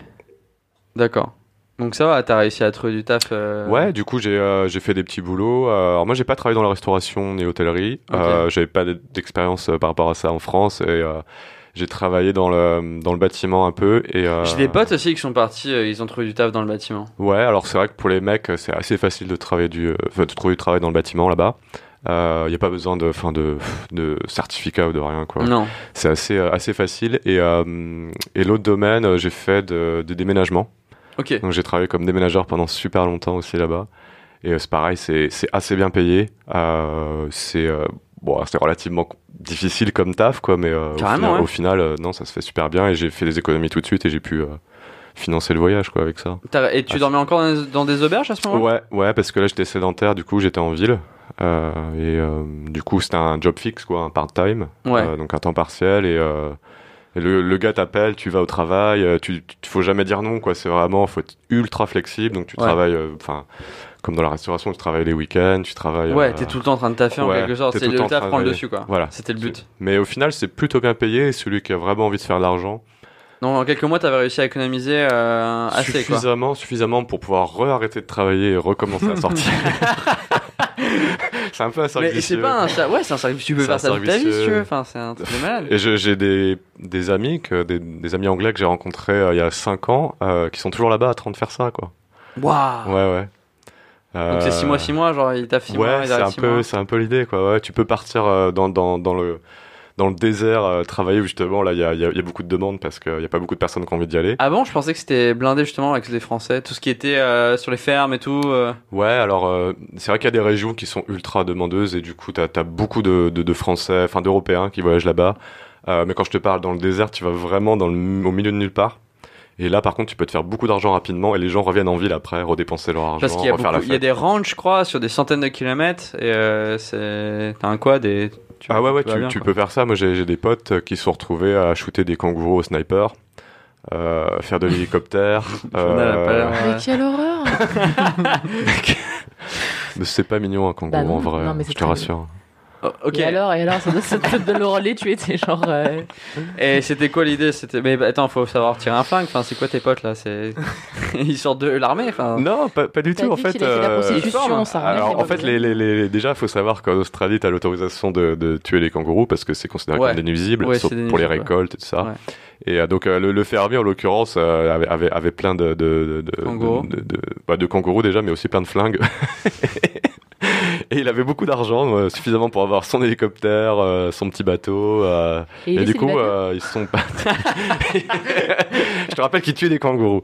D'accord. Donc ça va, t'as réussi à trouver du taf. euh, Ouais, du coup, j'ai euh, fait des petits boulots. Euh, alors moi, j'ai pas travaillé dans la restauration ni l'hôtellerie. Ok. Euh, J'avais pas d'expérience par rapport à ça en France et j'ai travaillé dans le dans le bâtiment un peu. Et J'ai des potes aussi qui sont partis, ils ont trouvé du taf dans le bâtiment. Ouais, alors c'est vrai que pour les mecs, c'est assez facile de travailler du, enfin, de trouver du travail dans le bâtiment là-bas. Il n'y a pas besoin de, fin de, de certificat ou de rien quoi. Non. C'est assez assez facile. Et et l'autre domaine, j'ai fait de, des déménagements. Donc j'ai travaillé comme déménageur pendant super longtemps aussi là-bas. Et euh, c'est pareil, c'est assez bien payé. Euh, c'est euh, bon, c'est relativement difficile comme taf quoi, mais euh, au final, ouais. au final, euh, non, ça se fait super bien. Et j'ai fait des économies tout de suite et j'ai pu euh, financer le voyage quoi avec ça. Et tu Ah, dormais encore dans des, dans des auberges à ce moment-là? Ouais, ouais, parce que là j'étais sédentaire, du coup j'étais en ville. Et du coup c'était un job fixe, quoi, un part-time. Ouais. Donc un temps partiel. Et, et le, le gars t'appelle, tu vas au travail, euh, tu, tu faut jamais dire non, quoi. C'est vraiment, faut être ultra flexible. Donc tu Ouais. travailles, euh, enfin, comme dans la restauration, tu travailles les week-ends, tu travailles. Ouais, euh, t'es tout le temps en train de taffer en quelque sorte. C'est le le taf prend le dessus quoi. Voilà. C'était le but. Mais au final, c'est plutôt bien payé. Et celui qui a vraiment envie de faire de l'argent, Donc en quelques mois, t'avais réussi à économiser euh, assez quoi. suffisamment, suffisamment pour pouvoir re-arrêter de travailler et recommencer à sortir. c'est un peu un cercle Mais c'est vicieux. pas un ça- ouais, c'est un cercle- tu peux faire ça toute ta vie cercle si tu veux. vicieux. Enfin, c'est un truc de malade. Et j'ai des, des amis, que, des, des amis anglais que j'ai rencontrés euh, il y a 5 ans, euh, qui sont toujours là-bas à train de faire ça, quoi. Waouh. Ouais, ouais. Donc c'est 6 mois, 6 mois, genre il taffent 6 mois, Ouais, ils c'est arrêtent un six peu, mois. c'est un peu l'idée, quoi. Ouais, tu peux partir euh, dans, dans, dans le dans le désert euh, travailler où justement là il y a, il y a- il y a beaucoup de demandes parce qu'il y a pas beaucoup de personnes qui ont envie d'y aller. Avant, je pensais que c'était blindé justement avec les Français, tout ce qui était euh, sur les fermes et tout. euh. Ouais, alors euh, c'est vrai qu'il y a des régions qui sont ultra demandeuses et du coup t'as as beaucoup de, de, de Français, enfin d'Européens qui voyagent là-bas. Mais quand je te parle dans le désert, tu vas vraiment dans le, au milieu de nulle part. Et là, par contre, tu peux te faire beaucoup d'argent rapidement et les gens reviennent en ville après, redépenser leur argent, Parce qu'il y a refaire beaucoup, la il y a des ranchs, je crois, sur des centaines de kilomètres. Et euh, c'est, t'as un quad et tu, Ah ouais, ouais, tu, bien, tu quoi. peux faire ça. Moi, j'ai des potes euh, qui se sont retrouvés à shooter des kangourous au sniper, euh, faire de l'hélicoptère. L'air- Mais quelle horreur mais c'est pas mignon un kangourou Bah non, en vrai, non, mais je c'est te rassure. Oh, ok. Et alors, et alors, ça te le relais, tu étais genre. euh, Et c'était quoi l'idée? C'était mais bah, attends, faut savoir tirer un flingue. Enfin, c'est quoi tes potes là? C'est ils sortent de l'armée. Enfin, Non, pas, pas du T'as tout. En dit fait, qu'il a fait la euh, prostitution, ça rien alors, fait en fait, les, les, les- déjà, il faut savoir qu'en Australie, tu as l'autorisation de, de tuer les kangourous parce que c'est considéré Ouais. comme des nuisibles, Ouais, sauf c'est des pour les nuisibles, récoltes et tout ça. Ouais. Et euh, donc, euh, le, le fermier, en l'occurrence, euh, avait, avait, avait plein de, de, de, de, Kangourous. de, de, bah, de kangourous déjà, mais aussi plein de flingues. Et il avait beaucoup d'argent, euh, suffisamment pour avoir son hélicoptère, euh, son petit bateau. euh, Et, il du coup, euh, ils se sont pas. Je te rappelle qu'ils tuaient des kangourous.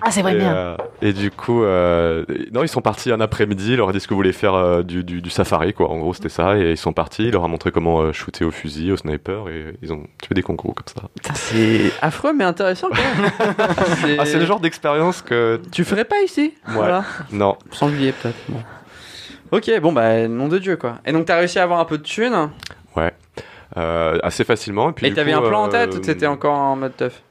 Ah, c'est vrai, et, bien. euh, et du coup, euh, non, ils sont partis un après-midi. Ils leur a dit ce que vous voulez faire euh, du, du, du safari, quoi. En gros, c'était ça. Et ils sont partis. Il leur a montré comment euh, shooter au fusil, au sniper, et ils ont tué des kangourous comme ça. Putain, c'est affreux mais intéressant quand même. Ah, c'est le genre d'expérience que. Tu ferais pas ici? Voilà. Non. Sans peut-être. Bon. Ok, bon bah nom de Dieu quoi. Et donc t'as réussi à avoir un peu de thunes Euh, assez facilement. Et, puis, et t'avais un plan en euh, tête ou t'étais encore en mode teuf?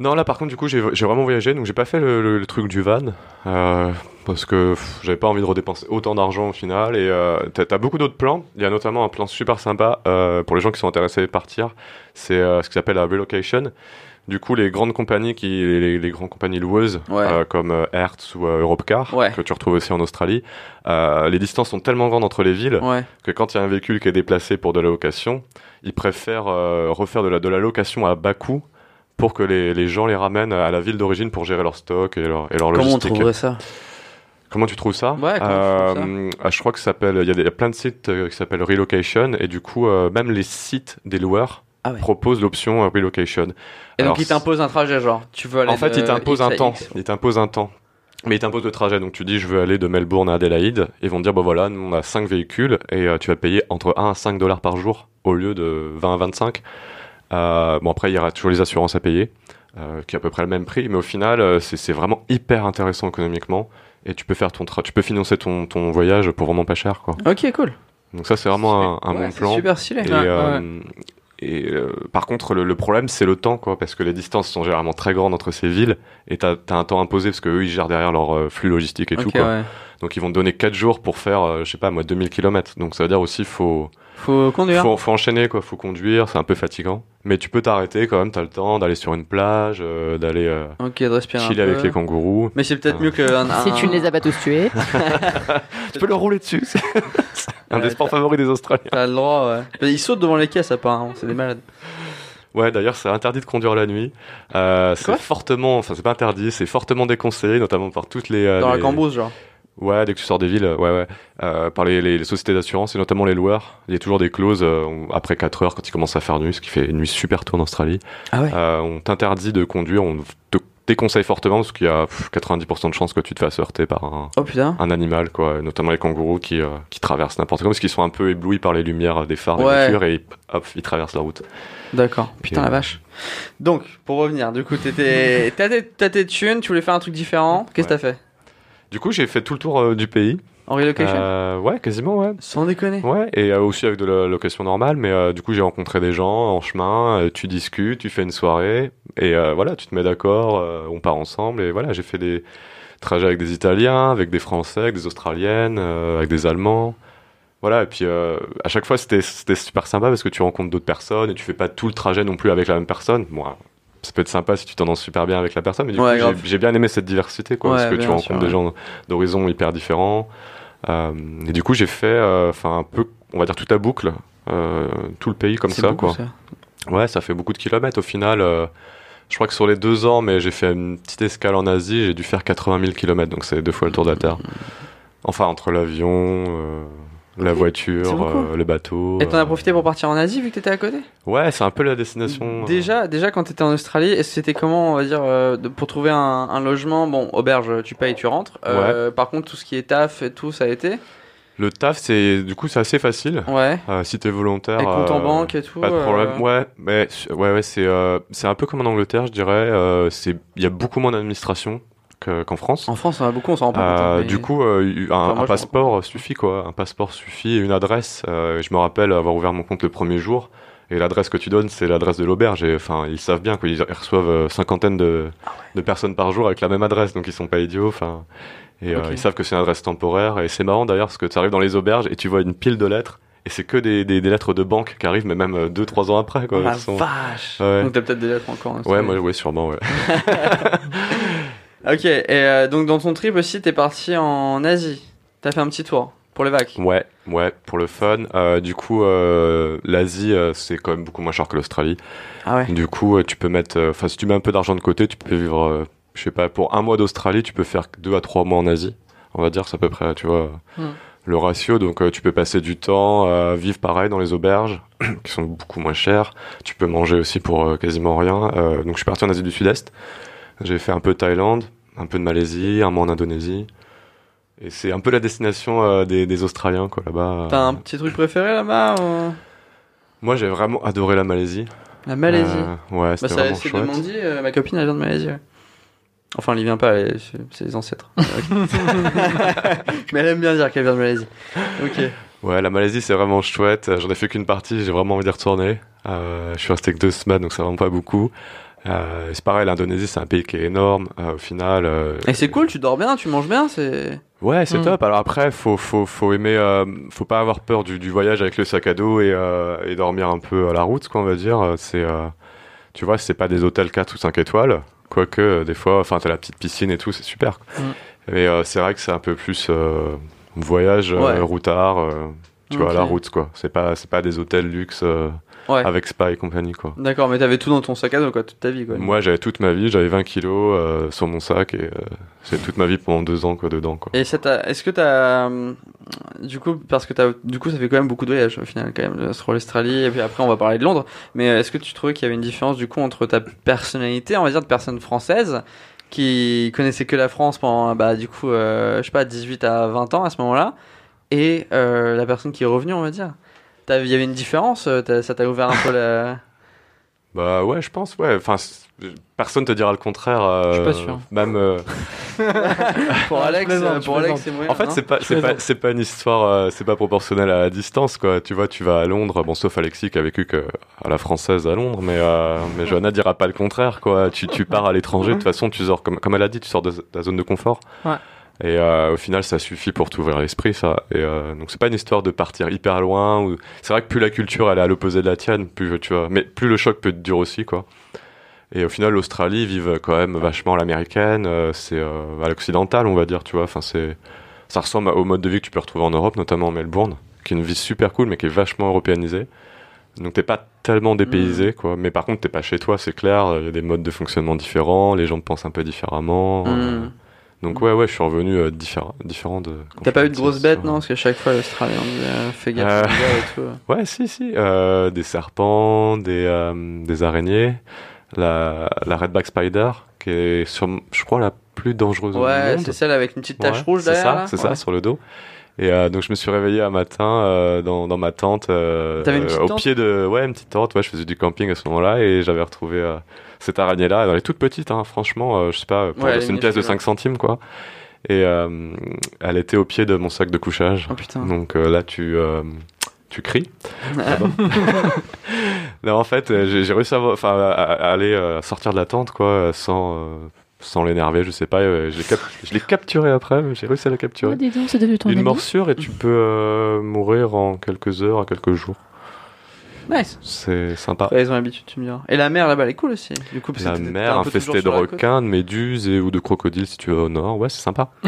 Non, là par contre, du coup, j'ai vraiment voyagé, donc j'ai pas fait le, le- le truc du van, euh, parce que j'avais pas envie de redépenser autant d'argent au final. Et euh, t'as as beaucoup d'autres plans. Il y a notamment un plan super sympa euh, pour les gens qui sont intéressés à partir. C'est euh, ce qui s'appelle la relocation. Du coup, les grandes compagnies, qui, les, les grandes compagnies loueuses, Ouais. euh, comme euh, Hertz ou euh, Europcar, Ouais. que tu retrouves aussi en Australie, euh, les distances sont tellement grandes entre les villes Ouais. que quand il y a un véhicule qui est déplacé pour de la location, ils préfèrent refaire de la, de la location à bas coût pour que les, les gens les ramènent à la ville d'origine pour gérer leur stock et leur, et leur Comment on logistique. trouverait ça? Comment tu trouves ça? Ouais, comment tu trouves ah, Je crois que ça s'appelle. Il y, a y plein de sites qui s'appellent relocation et du coup, euh, même les sites des loueurs Ah ouais. proposent l'option relocation. Et Alors, donc ils t'imposent un trajet genre tu veux aller En fait, de il t'impose un temps. Il t'impose un temps. Mais il t'impose le trajet. Donc tu dis, je veux aller de Melbourne à Adélaïde. Ils vont te dire, bah voilà, nous on a 5 véhicules et euh, tu vas payer entre 1 à 5 dollars par jour au lieu de 20 à 25. Euh, bon, après, il y aura toujours les assurances à payer, euh, qui est à peu près le même prix. Mais au final, euh, c'est vraiment hyper intéressant économiquement. et tu peux faire ton tu peux financer ton, ton voyage pour vraiment pas cher quoi. Ok, cool. Donc ça c'est vraiment un, un Ouais, bon c'est plan. super stylé. Et, ouais. Et euh, par contre, le, le problème, c'est le temps, quoi, parce que les distances sont généralement très grandes entre ces villes, et t'as as un temps imposé parce que eux, ils gèrent derrière leur euh, flux logistique et tout, quoi. ouais. Donc ils vont te donner 4 jours pour faire, euh, je sais pas, moi, 2000 km. Donc ça veut dire aussi, faut, Faut conduire. faut, faut enchaîner, quoi, faut conduire, c'est un peu fatigant. Mais tu peux t'arrêter quand même, t'as le temps d'aller sur une plage, euh, d'aller euh, chiller peu. avec les kangourous. Mais c'est peut-être mieux que. Un, Si tu ne les as pas tous tués. Tu peux le rouler dessus, c'est un Ouais, des sports favoris des Australiens. T'as le droit, ouais. Ils sautent devant les caisses, apparemment. C'est des malades. Ouais, d'ailleurs, c'est interdit de conduire la nuit. Euh, Quoi c'est fortement, enfin, c'est pas interdit, c'est fortement déconseillé, notamment par toutes les. euh, Dans la cambrousse, genre. Ouais, dès que tu sors des villes, euh, ouais, ouais. Euh, par les, les, les sociétés d'assurance et notamment les loueurs. Il y a toujours des clauses euh, après 4 heures quand il commence à faire nuit, ce qui fait une nuit super tôt en Australie. Ah ouais. Euh, on t'interdit de conduire, on te déconseille fortement parce qu'il y a pff, 90% de chances que tu te fasses heurter par un, Oh un animal, quoi. Notamment les kangourous qui, qui traversent n'importe quoi parce qu'ils sont un peu éblouis par les lumières des phares des Ouais. voitures et hop, ils traversent la route. D'accord. Putain, la vache. Donc, pour revenir, du coup, t'étais. T'as tes, t'as tes thunes, tu voulais faire un truc différent. Qu'est-ce que Ouais. t'as fait? Du coup, j'ai fait tout le tour euh, du pays. En relocation Euh, ouais, quasiment, ouais. Sans déconner. Ouais, et euh, aussi avec de la location normale, mais euh, du coup j'ai rencontré des gens en chemin, tu discutes, tu fais une soirée, et voilà, tu te mets d'accord, on part ensemble, et voilà, j'ai fait des trajets avec des Italiens, avec des Français, avec des Australiennes, avec des Allemands. Voilà, et puis à chaque fois c'était super sympa parce que tu rencontres d'autres personnes et tu fais pas tout le trajet non plus avec la même personne. Bon, ça peut être sympa si tu t'entends super bien avec la personne, mais du Ouais, coup grave. j'ai- bien aimé cette diversité, quoi, Ouais, parce que tu rencontres sûr, des gens d'horizons hyper différents. Euh, et du coup, j'ai fait, euh, enfin, un peu, on va dire tout à boucle, euh, tout le pays comme ça, beaucoup, quoi. ça. Ouais, ça fait beaucoup de kilomètres au final. je crois que sur les deux ans, mais j'ai fait une petite escale en Asie, j'ai dû faire 80 000 kilomètres, donc c'est deux fois le tour de la Terre. Enfin, entre l'avion, la voiture, euh, le bateau. Et t'en as euh, profité pour partir en Asie vu que t'étais à côté? Ouais, c'est un peu la destination. euh, Déjà, déjà quand t'étais en Australie, c'était comment, on va dire, euh, pour trouver un, un logement? Bon, auberge, tu payes, tu rentres. Euh, Par contre, tout ce qui est taf et tout, ça a été? Le taf, c'est du coup, c'est assez facile. Ouais. Si t'es volontaire. Et compte en banque et tout Pas de problème. Ouais, mais ouais, ouais, c'est c'est un peu comme en Angleterre, je dirais. C'est il y a beaucoup moins d'administration qu'en France. En France, on a beaucoup, on s'en rend pas compte. Euh, hein, mais- Du coup, euh, un, Enfin, moi, un je m'en passeport suffit quoi. Un passeport suffit une adresse. Euh, je me rappelle avoir ouvert mon compte le premier jour. Et l'adresse que tu donnes, c'est l'adresse de l'auberge. Et enfin, ils savent bien qu'ils reçoivent euh, cinquantaine de, Ah de personnes par jour avec la même adresse, donc ils sont pas idiots. Enfin, et euh, ils savent que c'est une adresse temporaire. Et c'est marrant d'ailleurs parce que tu arrives dans les auberges et tu vois une pile de lettres. Et c'est que des, des, des lettres de banque qui arrivent, mais même euh, deux, trois ans après. Quoi, sont- vache Ouais. Donc t'as peut-être des lettres encore. en Ouais, moi, ouais, sûrement, ouais. Ok, et euh, donc dans ton trip aussi, t'es parti en Asie. T'as fait un petit tour pour les vagues. Ouais, ouais, pour le fun. Euh, du coup, euh, l'Asie, c'est quand même beaucoup moins cher que l'Australie. Ah ouais Du coup, tu peux mettre, enfin, si tu mets un peu d'argent de côté, tu peux vivre, je sais pas, pour un mois d'Australie, tu peux faire deux à trois mois en Asie. On va dire, c'est à peu près, tu vois, Hmm. le ratio. Donc, tu peux passer du temps vivre pareil dans les auberges, qui sont beaucoup moins chères. Tu peux manger aussi pour quasiment rien. Donc, je suis parti en Asie du Sud-Est. J'ai fait un peu de Thaïlande, un peu de Malaisie, un mois en Indonésie. Et c'est un peu la destination euh, des, des Australiens, quoi, là-bas. T'as un petit truc préféré là-bas ou... Moi, j'ai vraiment adoré la Malaisie. La Malaisie Euh, ouais, Bah c'était ça vraiment chouette. euh, ma copine elle vient de Malaisie. ouais. Enfin, elle y vient pas, c'est les ancêtres. Mais elle aime bien dire qu'elle vient de Malaisie. Ok. Ouais, la Malaisie, c'est vraiment chouette. Euh, J'en ai fait qu'une partie, j'ai vraiment envie d'y retourner. Euh, je suis resté que deux semaines, donc c'est vraiment pas beaucoup. Euh, c'est pareil, l'Indonésie, c'est un pays qui est énorme. Euh, au final, euh, Et c'est cool, tu dors bien, tu manges bien, c'est. ouais, c'est Mm. top. Alors après, faut faut faut aimer, euh, faut pas avoir peur du, du voyage avec le sac à dos et, euh, et dormir un peu à la route, quoi, on va dire. C'est, euh, tu vois, c'est pas des hôtels 4 ou 5 étoiles, quoique euh, des fois, enfin, t'as la petite piscine et tout, c'est super. quoi. Mm. Mais euh, c'est vrai que c'est un peu plus euh, voyage euh, Ouais. routard. euh, tu vois, à la route, quoi. C'est pas, c'est pas des hôtels luxe euh, Ouais. avec spa et compagnie, quoi. D'accord, mais t'avais tout dans ton sac à dos, quoi, toute ta vie, quoi. Moi, j'avais toute ma vie, j'avais 20 kilos euh, sur mon sac et euh, c'est toute ma vie pendant deux ans, quoi, dedans, quoi. Et est-ce que t'as, hum, du coup, parce que t'as, du coup, ça fait quand même beaucoup de voyages au final, quand même, euh, sur l'Australie, et puis après on va parler de Londres. Mais euh, est-ce que tu trouvais qu'il y avait une différence du coup entre ta personnalité, on va dire, de personne française qui connaissait que la France pendant, bah, du coup, euh, je sais pas, 18 à 20 ans à ce moment-là, et euh, la personne qui est revenue, on va dire? Il y avait une différence, euh, ça t'a ouvert un peu la. Bah ouais, je pense, ouais. Enfin, personne te dira le contraire. je suis pas sûr. Même pour Alex, pour Alex, c'est moyen. En fait, c'est pas, c'est pas, c'est pas une histoire, c'est pas proportionnel à la distance, quoi. Tu vois, tu vas à Londres, bon, sauf Alexis qui a vécu que à la française à Londres, mais mais Johanna dira pas le contraire, quoi. Tu, tu pars à l'étranger, de toute façon, tu sors comme, comme elle a dit, tu sors de, de ta zone de confort. Ouais. Et euh, au final, ça suffit pour t'ouvrir l'esprit, ça. Et euh, donc, c'est pas une histoire de partir hyper loin. Ou... C'est vrai que plus la culture elle est à l'opposé de la tienne, plus tu vois. Mais plus le choc peut être dur aussi, quoi. Et au final, l'Australie vive quand même vachement l'américaine. Euh, c'est euh, à l'occidental, on va dire, tu vois. Enfin, c'est ça ressemble au mode de vie que tu peux retrouver en Europe, notamment en Melbourne, qui est une vie super cool, mais qui est vachement européanisée. Donc t'es pas tellement dépaysé, Mm. quoi. Mais par contre, t'es pas chez toi, c'est clair. Il y a des modes de fonctionnement différents, les gens pensent un peu différemment. Euh, Mm. Donc ouais, ouais, je suis revenu euh, différent, différent de. T'as pas eu de grosses bêtes, non? Parce qu'à chaque fois, l'Australie, on dit euh, fais gaffe, Euh. et tout. Ouais, si, si. Euh, des serpents, des, euh, des araignées, la, la redback spider, qui est, sur, je crois, la plus dangereuse au Ouais, monde. c'est celle avec une petite tache Ouais, rouge c'est derrière. ça, là c'est Ouais. ça, sur le dos. Et euh, donc je me suis réveillé un matin euh, dans, dans ma tente, euh, T'avais une petite au tente pied de, ouais, une petite tente. Ouais, je faisais du camping à ce moment-là et j'avais retrouvé euh, cette araignée-là. Elle est toute petite, hein, franchement. je sais pas, Ouais, c'est une pièce de minuscule, 5 centimes, quoi. Et elle était au pied de mon sac de couchage. Oh putain. Donc là, tu, tu cries. non, en fait, j'ai réussi à, enfin, à, à aller sortir de la tente, quoi, sans, sans l'énerver, je sais pas. euh, je l'ai cap- je l'ai capturé après, mais j'ai réussi à la capturer. Oh, dis donc, c'est devenu ton Une ami. morsure et tu peux euh, mourir en quelques heures à quelques jours. Nice. C'est sympa. Après, ils ont l'habitude, tu me diras. Et la mer là-bas, elle est cool aussi. Du coup, parce La que mer infestée de requins, de méduses et ou de crocodiles si tu vas au nord. Ouais, c'est sympa.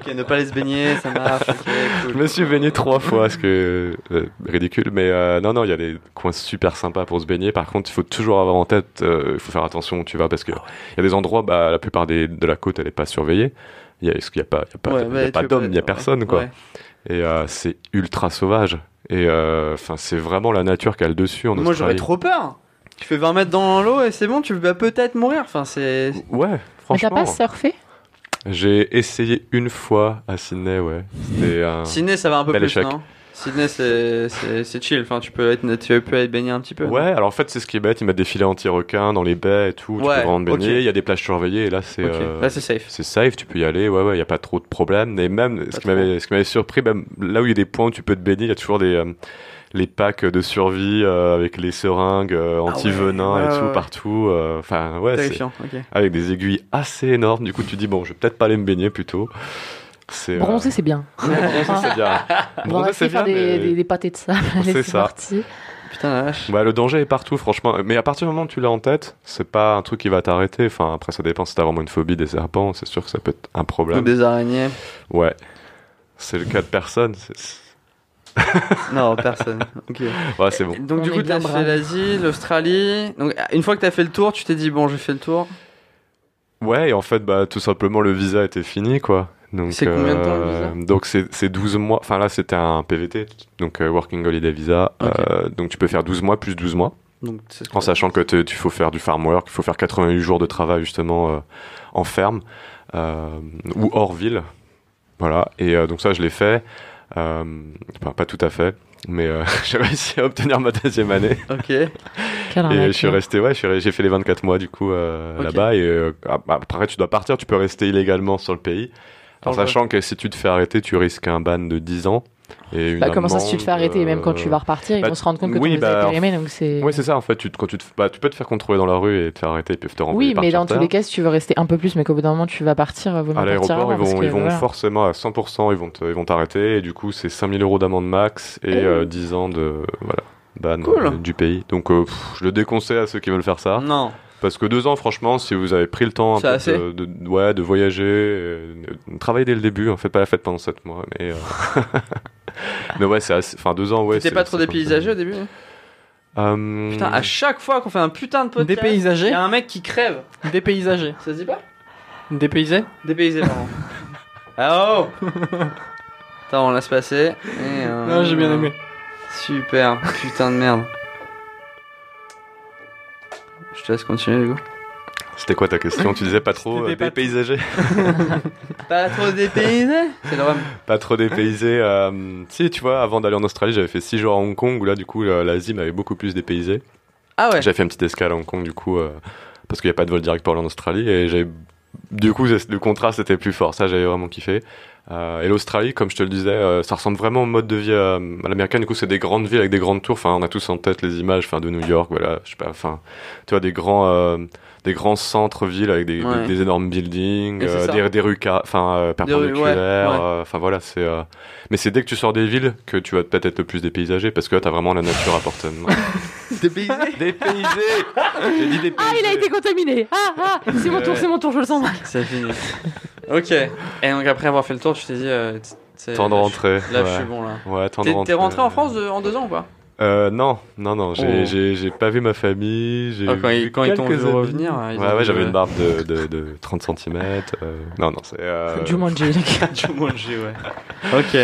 Ok, ne pas aller se baigner, ça marche. cool. Je me suis baigné trois fois, ce que euh, ridicule, mais euh, non, non, il y a des coins super sympas pour se baigner. Par contre, il faut toujours avoir en tête, euh, il faut faire attention où tu vas parce que il y a des endroits, bah, la plupart des, de la côte, elle est pas surveillée. Il y a, parce qu'il y a pas, il y a pas, Ouais, il y a ouais, pas tu veux d'hommes, il y a ouais, personne, quoi. ouais. Et euh, c'est ultra sauvage. Et euh, enfin, c'est vraiment la nature qui a le dessus en Moi, j'aurais trop peur. Tu fais 20 mètres dans l'eau et c'est bon, tu vas peut-être mourir. Enfin, c'est. Ouais, Mais t'as franchement. pas surfé? J'ai essayé une fois à Sydney, ouais. C'était un. Sydney, ça va un peu Bel plus, échec. non? Sydney, c'est chill. Enfin, tu peux être, tu peux être baigner un petit peu. Ouais, alors en fait, c'est ce qui est bête. Ils mettent des filets anti-requins dans les baies et tout. tu Ouais, peux vraiment te baigner. Il y a des plages surveillées et là, c'est. Ok. euh, Là, c'est safe. c'est safe, tu peux y aller, ouais, ouais, il n'y a pas trop de problèmes. Et même, ce qui m'avait, ce qui m'avait surpris, même là où il y a des points où tu peux te baigner, il y a toujours des, euh, les packs de survie euh, avec les seringues euh, anti-venin Ah ouais, et ouais, tout ouais. partout. euh, Enfin, ouais, c'est Terrifiant. Ok. avec des aiguilles assez énormes. Du coup, tu dis, bon, je vais peut-être pas aller me baigner plutôt. C'est, euh, Bronzer, c'est bien. ouais, bronzer, c'est bien. Bronzer, c'est bien. faire des, mais- des, des pâtés de sable. C'est ça. parti. Putain la vache. Ouais, le danger est partout, franchement. Mais à partir du moment où tu l'as en tête, c'est pas un truc qui va t'arrêter. Enfin, après, ça dépend si t'as vraiment une phobie des serpents. C'est sûr que ça peut être un Ou problème. des araignées. Ouais. C'est le cas de personne. Non, personne. Ok. Ouais, c'est bon. Donc, On du coup, t'as fait l'Asie, l'Australie. Donc, une fois que t'as fait le tour, tu t'es dit, bon, j'ai fait le tour. Ouais, et en fait, bah, tout simplement, le visa était fini, quoi. Donc, C'est combien de temps, le euh, Donc, c'est c'est 12 mois. Enfin, là, c'était un PVT, donc euh, Working Holiday Visa. Euh, donc, tu peux faire 12 mois plus 12 mois. Donc, c'est En sachant que tu faut faire du farm work, il faut faire 88 jours de travail, justement, euh, en ferme euh, ou hors ville. Voilà. Et euh, donc, ça, je l'ai fait. Euh, enfin, pas tout à fait. Mais euh, j'ai réussi à obtenir ma deuxième année. Ok. Et je suis resté, ouais, j'ai fait les 24 mois du coup euh, là-bas. Et euh, après, tu dois partir, tu peux rester illégalement sur le pays. En sachant que si tu te fais arrêter, tu risques un ban de 10 ans. Et une Bah, comment ça, si tu te fais arrêter, même quand euh, tu vas repartir, ils bah, vont se rendre compte que oui, ton bah, périmé, donc c'est. Ouais, c'est ça en fait. Tu, te- quand tu, te, bah, tu peux te faire contrôler dans la rue et te faire arrêter, ils peuvent te renvoyer Oui, par mais dans tous les cas, si tu veux rester un peu plus, mais qu'au bout d'un moment tu vas partir, vaut À partir l'aéroport, ils vont, ils vont voilà. forcément à 100%, ils vont te- ils vont t'arrêter. Et du coup, c'est 5000 euros d'amende max et euh, 10 ans de voilà, ban Cool. euh, du pays. Donc, euh, pff, je le déconseille à ceux qui veulent faire ça. Non. Parce que deux ans, franchement, si vous avez pris le temps un peu assez de, de- ouais, de voyager, euh, de travailler dès le début, en fait, pas la fête pendant 7 mois, mais, euh, mais ouais, c'est assez, enfin, deux ans, ouais. T'étais c'est- pas trop dépaysagé au début Euh, Putain, à chaque fois qu'on fait un putain de podcast, il Dépaysagé y a un mec qui crève. Dépaysagé. Ça se dit pas? Dépaysé? Dépaysé, pardon. ah oh Attends, on laisse passer. Et, euh, Non, j'ai bien aimé. Super, putain de merde. Je te laisse continuer, du coup. C'était quoi ta question? Tu disais pas trop euh, pas- dépaysagé Pas trop dépaysé? C'est le rhum. Pas trop dépaysé. euh, si, tu vois, avant d'aller en Australie, j'avais fait 6 jours à Hong Kong, où là, du coup, l'Asie m'avait beaucoup plus dépaysé. Ah ouais. J'avais fait une petite escale à Hong Kong du coup euh, parce qu'il n'y a pas de vol direct pour aller en Australie et du coup le contraste était plus fort. Ça j'avais vraiment kiffé. Euh, et l'Australie, comme je te le disais, euh, ça ressemble vraiment au mode de vie euh, à l'américaine. Du coup, c'est des grandes villes avec des grandes tours. Enfin, on a tous en tête les images, enfin, de New York, voilà. Je sais pas. Enfin, tu vois, des grands, euh, des grands centres-villes avec des, Ouais. des, des énormes buildings, euh, ça. des, des rues, enfin, euh, perpendiculaires. ouais, ouais. euh, Enfin voilà, c'est. euh, Mais c'est dès que tu sors des villes que tu vas peut-être être le plus dépaysagé parce que là, t'as vraiment la nature à portée de main. Dépaysé. dépaysé. J'ai dit dépaysé. Ah, il a été contaminé. Ah, ah, c'est mon tour, c'est mon tour, je le sens. C'est fini. Ok. Et donc après avoir fait le tour, tu t'es dit. euh, Temps de je- rentrer. Là, je suis bon là. Ouais, temps de T'es rentrer. t'es rentré en France de- en deux ans ou pas? Euh, non, non, non, j'ai Oh. j'ai- j'ai pas vu ma famille. j'ai Ah, Quand vu ils, quand ils t'ont quelques vu revenir. ils Ouais, ouais, j'avais euh, une barbe de, de, de 30 cm. non, non, c'est. Euh... Jumanji. Jumanji, ouais. Ok.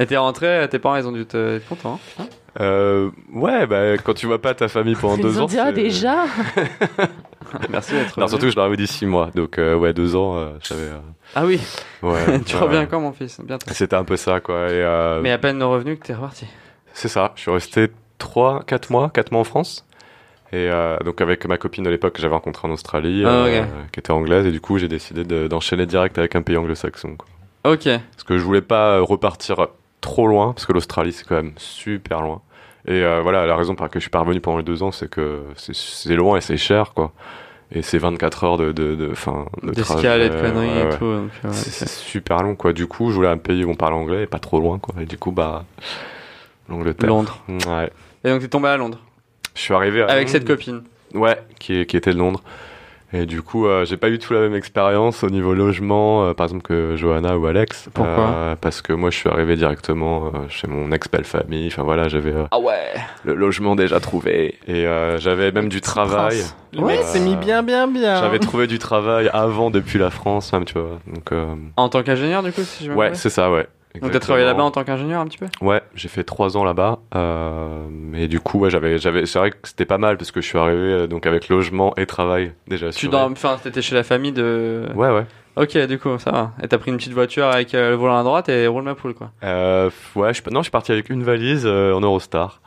Et t'es rentré, tes parents ils ont dû te- être contents. hein? Euh, ouais, bah, quand tu vois pas ta famille pendant deux Ils ont ans. dit, ah, déjà? Merci d'être. Non, surtout je leur avais dit six mois. Donc, euh, ouais, deux ans, euh, j'avais. euh, Ah oui, Ouais. tu reviens quand mon fils? Bientôt. C'était un peu ça, quoi. Et, euh, Mais à peine de revenus que t'es reparti. C'est ça. Je suis resté trois, quatre mois, quatre mois en France. Et donc avec ma copine de l'époque que j'avais rencontrée en Australie, Ah, qui était anglaise, et du coup j'ai décidé de- d'enchaîner direct avec un pays anglo-saxon. quoi. Ok. Parce que je voulais pas repartir trop loin, parce que l'Australie c'est quand même super loin. Et euh, voilà, la raison pour laquelle je suis pas revenu pendant les deux ans, c'est que c'est loin et c'est cher, quoi. Et c'est 24 heures de, de, de, fin, de D'escale et de conneries ouais, et tout. donc, ouais, C'est c'est- c'est super long, quoi. Du coup, je voulais un pays où on parle anglais et pas trop loin, quoi. Et du coup, bah, l'Angleterre. Londres. Ouais. Et donc t'es tombé à Londres Je suis arrivé à avec Londres. cette copine. Ouais, qui, qui était de Londres. Et du coup, euh, j'ai pas eu tout la même expérience au niveau logement, euh, par exemple, que Johanna ou Alex. Pourquoi Euh, Parce que moi, je suis arrivé directement euh, chez mon ex-belle famille. Enfin voilà, j'avais euh, Ah ouais. le logement déjà trouvé. Et euh, j'avais même du travail. prince. Ouais. s'est mis bien, bien, bien. J'avais trouvé du travail avant, depuis la France, même, tu vois. Donc, euh, En tant qu'ingénieur du coup si je me ouais, c'est ça, ouais. Donc t'as travaillé Exactement. là-bas en tant qu'ingénieur un petit peu? Ouais, j'ai fait trois ans là-bas. Euh, et du coup, ouais, j'avais, j'avais, c'est vrai que c'était pas mal parce que je suis arrivé euh, donc avec logement et travail déjà. Tu dors, enfin t'étais chez la famille de. Ouais, ouais. Ok, du coup ça va. Et t'as pris une petite voiture avec euh, le volant à droite et roule ma poule quoi. Euh, ouais, je, non, je suis parti avec une valise en Eurostar.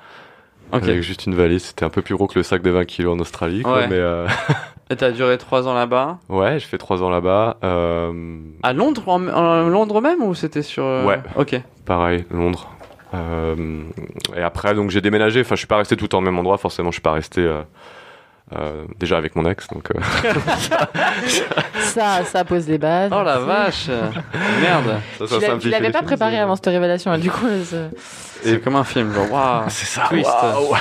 Ok. Avec juste une valise. C'était un peu plus gros que le sac de 20 kilos en Australie, quoi. Ouais. Mais t'as duré trois ans là-bas. ouais, j'ai fait trois ans là-bas. Euh, À Londres, en, en Londres même ou c'était sur. euh, Ouais. Ok. pareil, Londres. Euh, et après, donc j'ai déménagé. Enfin, je suis pas resté tout le temps au même endroit. Forcément, je suis pas resté euh, euh, déjà avec mon ex. Donc, euh, Ça, ça pose les bases. Oh la vache. Merde. ça, Tu l'as- tu l'avais pas préparé avant cette révélation, là, du coup. c'est- comme un film. Genre waouh. C'est ça. Twist. waouh.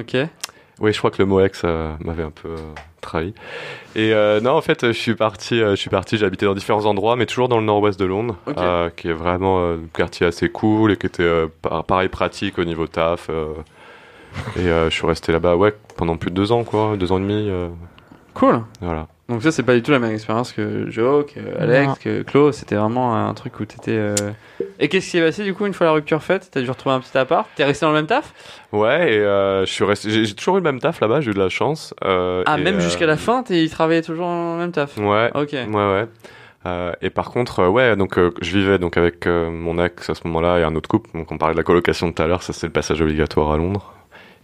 Ok. Oui, je crois que le mot ex euh, m'avait un peu euh, trahi. Et euh, non, en fait, je suis parti, je suis parti, j'ai habité dans différents endroits, mais toujours dans le nord-ouest de Londres, qui est vraiment un quartier assez cool et qui était par- pareil pratique au niveau taf. et je suis resté là-bas, ouais, pendant plus de deux ans, quoi, deux ans et demi. Cool. voilà. Donc ça c'est pas du tout la même expérience que Joe, que Alex, Non. que Claude. C'était vraiment un truc où t'étais. euh, Et qu'est-ce qui s'est passé du coup une fois la rupture faite? T'as dû retrouver un petit appart? T'es resté dans le même taf? Ouais, et euh, je suis resté, j'ai j'ai toujours eu le même taf là-bas, j'ai eu de la chance. euh, Ah et, même euh, jusqu'à la fin, t'es- ils travaillaient toujours dans le même taf? Ouais. Ok. Ouais, ouais. Euh, et par contre, euh, ouais, donc euh, je vivais donc avec euh, mon ex à ce moment-là et un autre couple. Donc on parlait de la colocation tout à l'heure, ça c'est le passage obligatoire à Londres.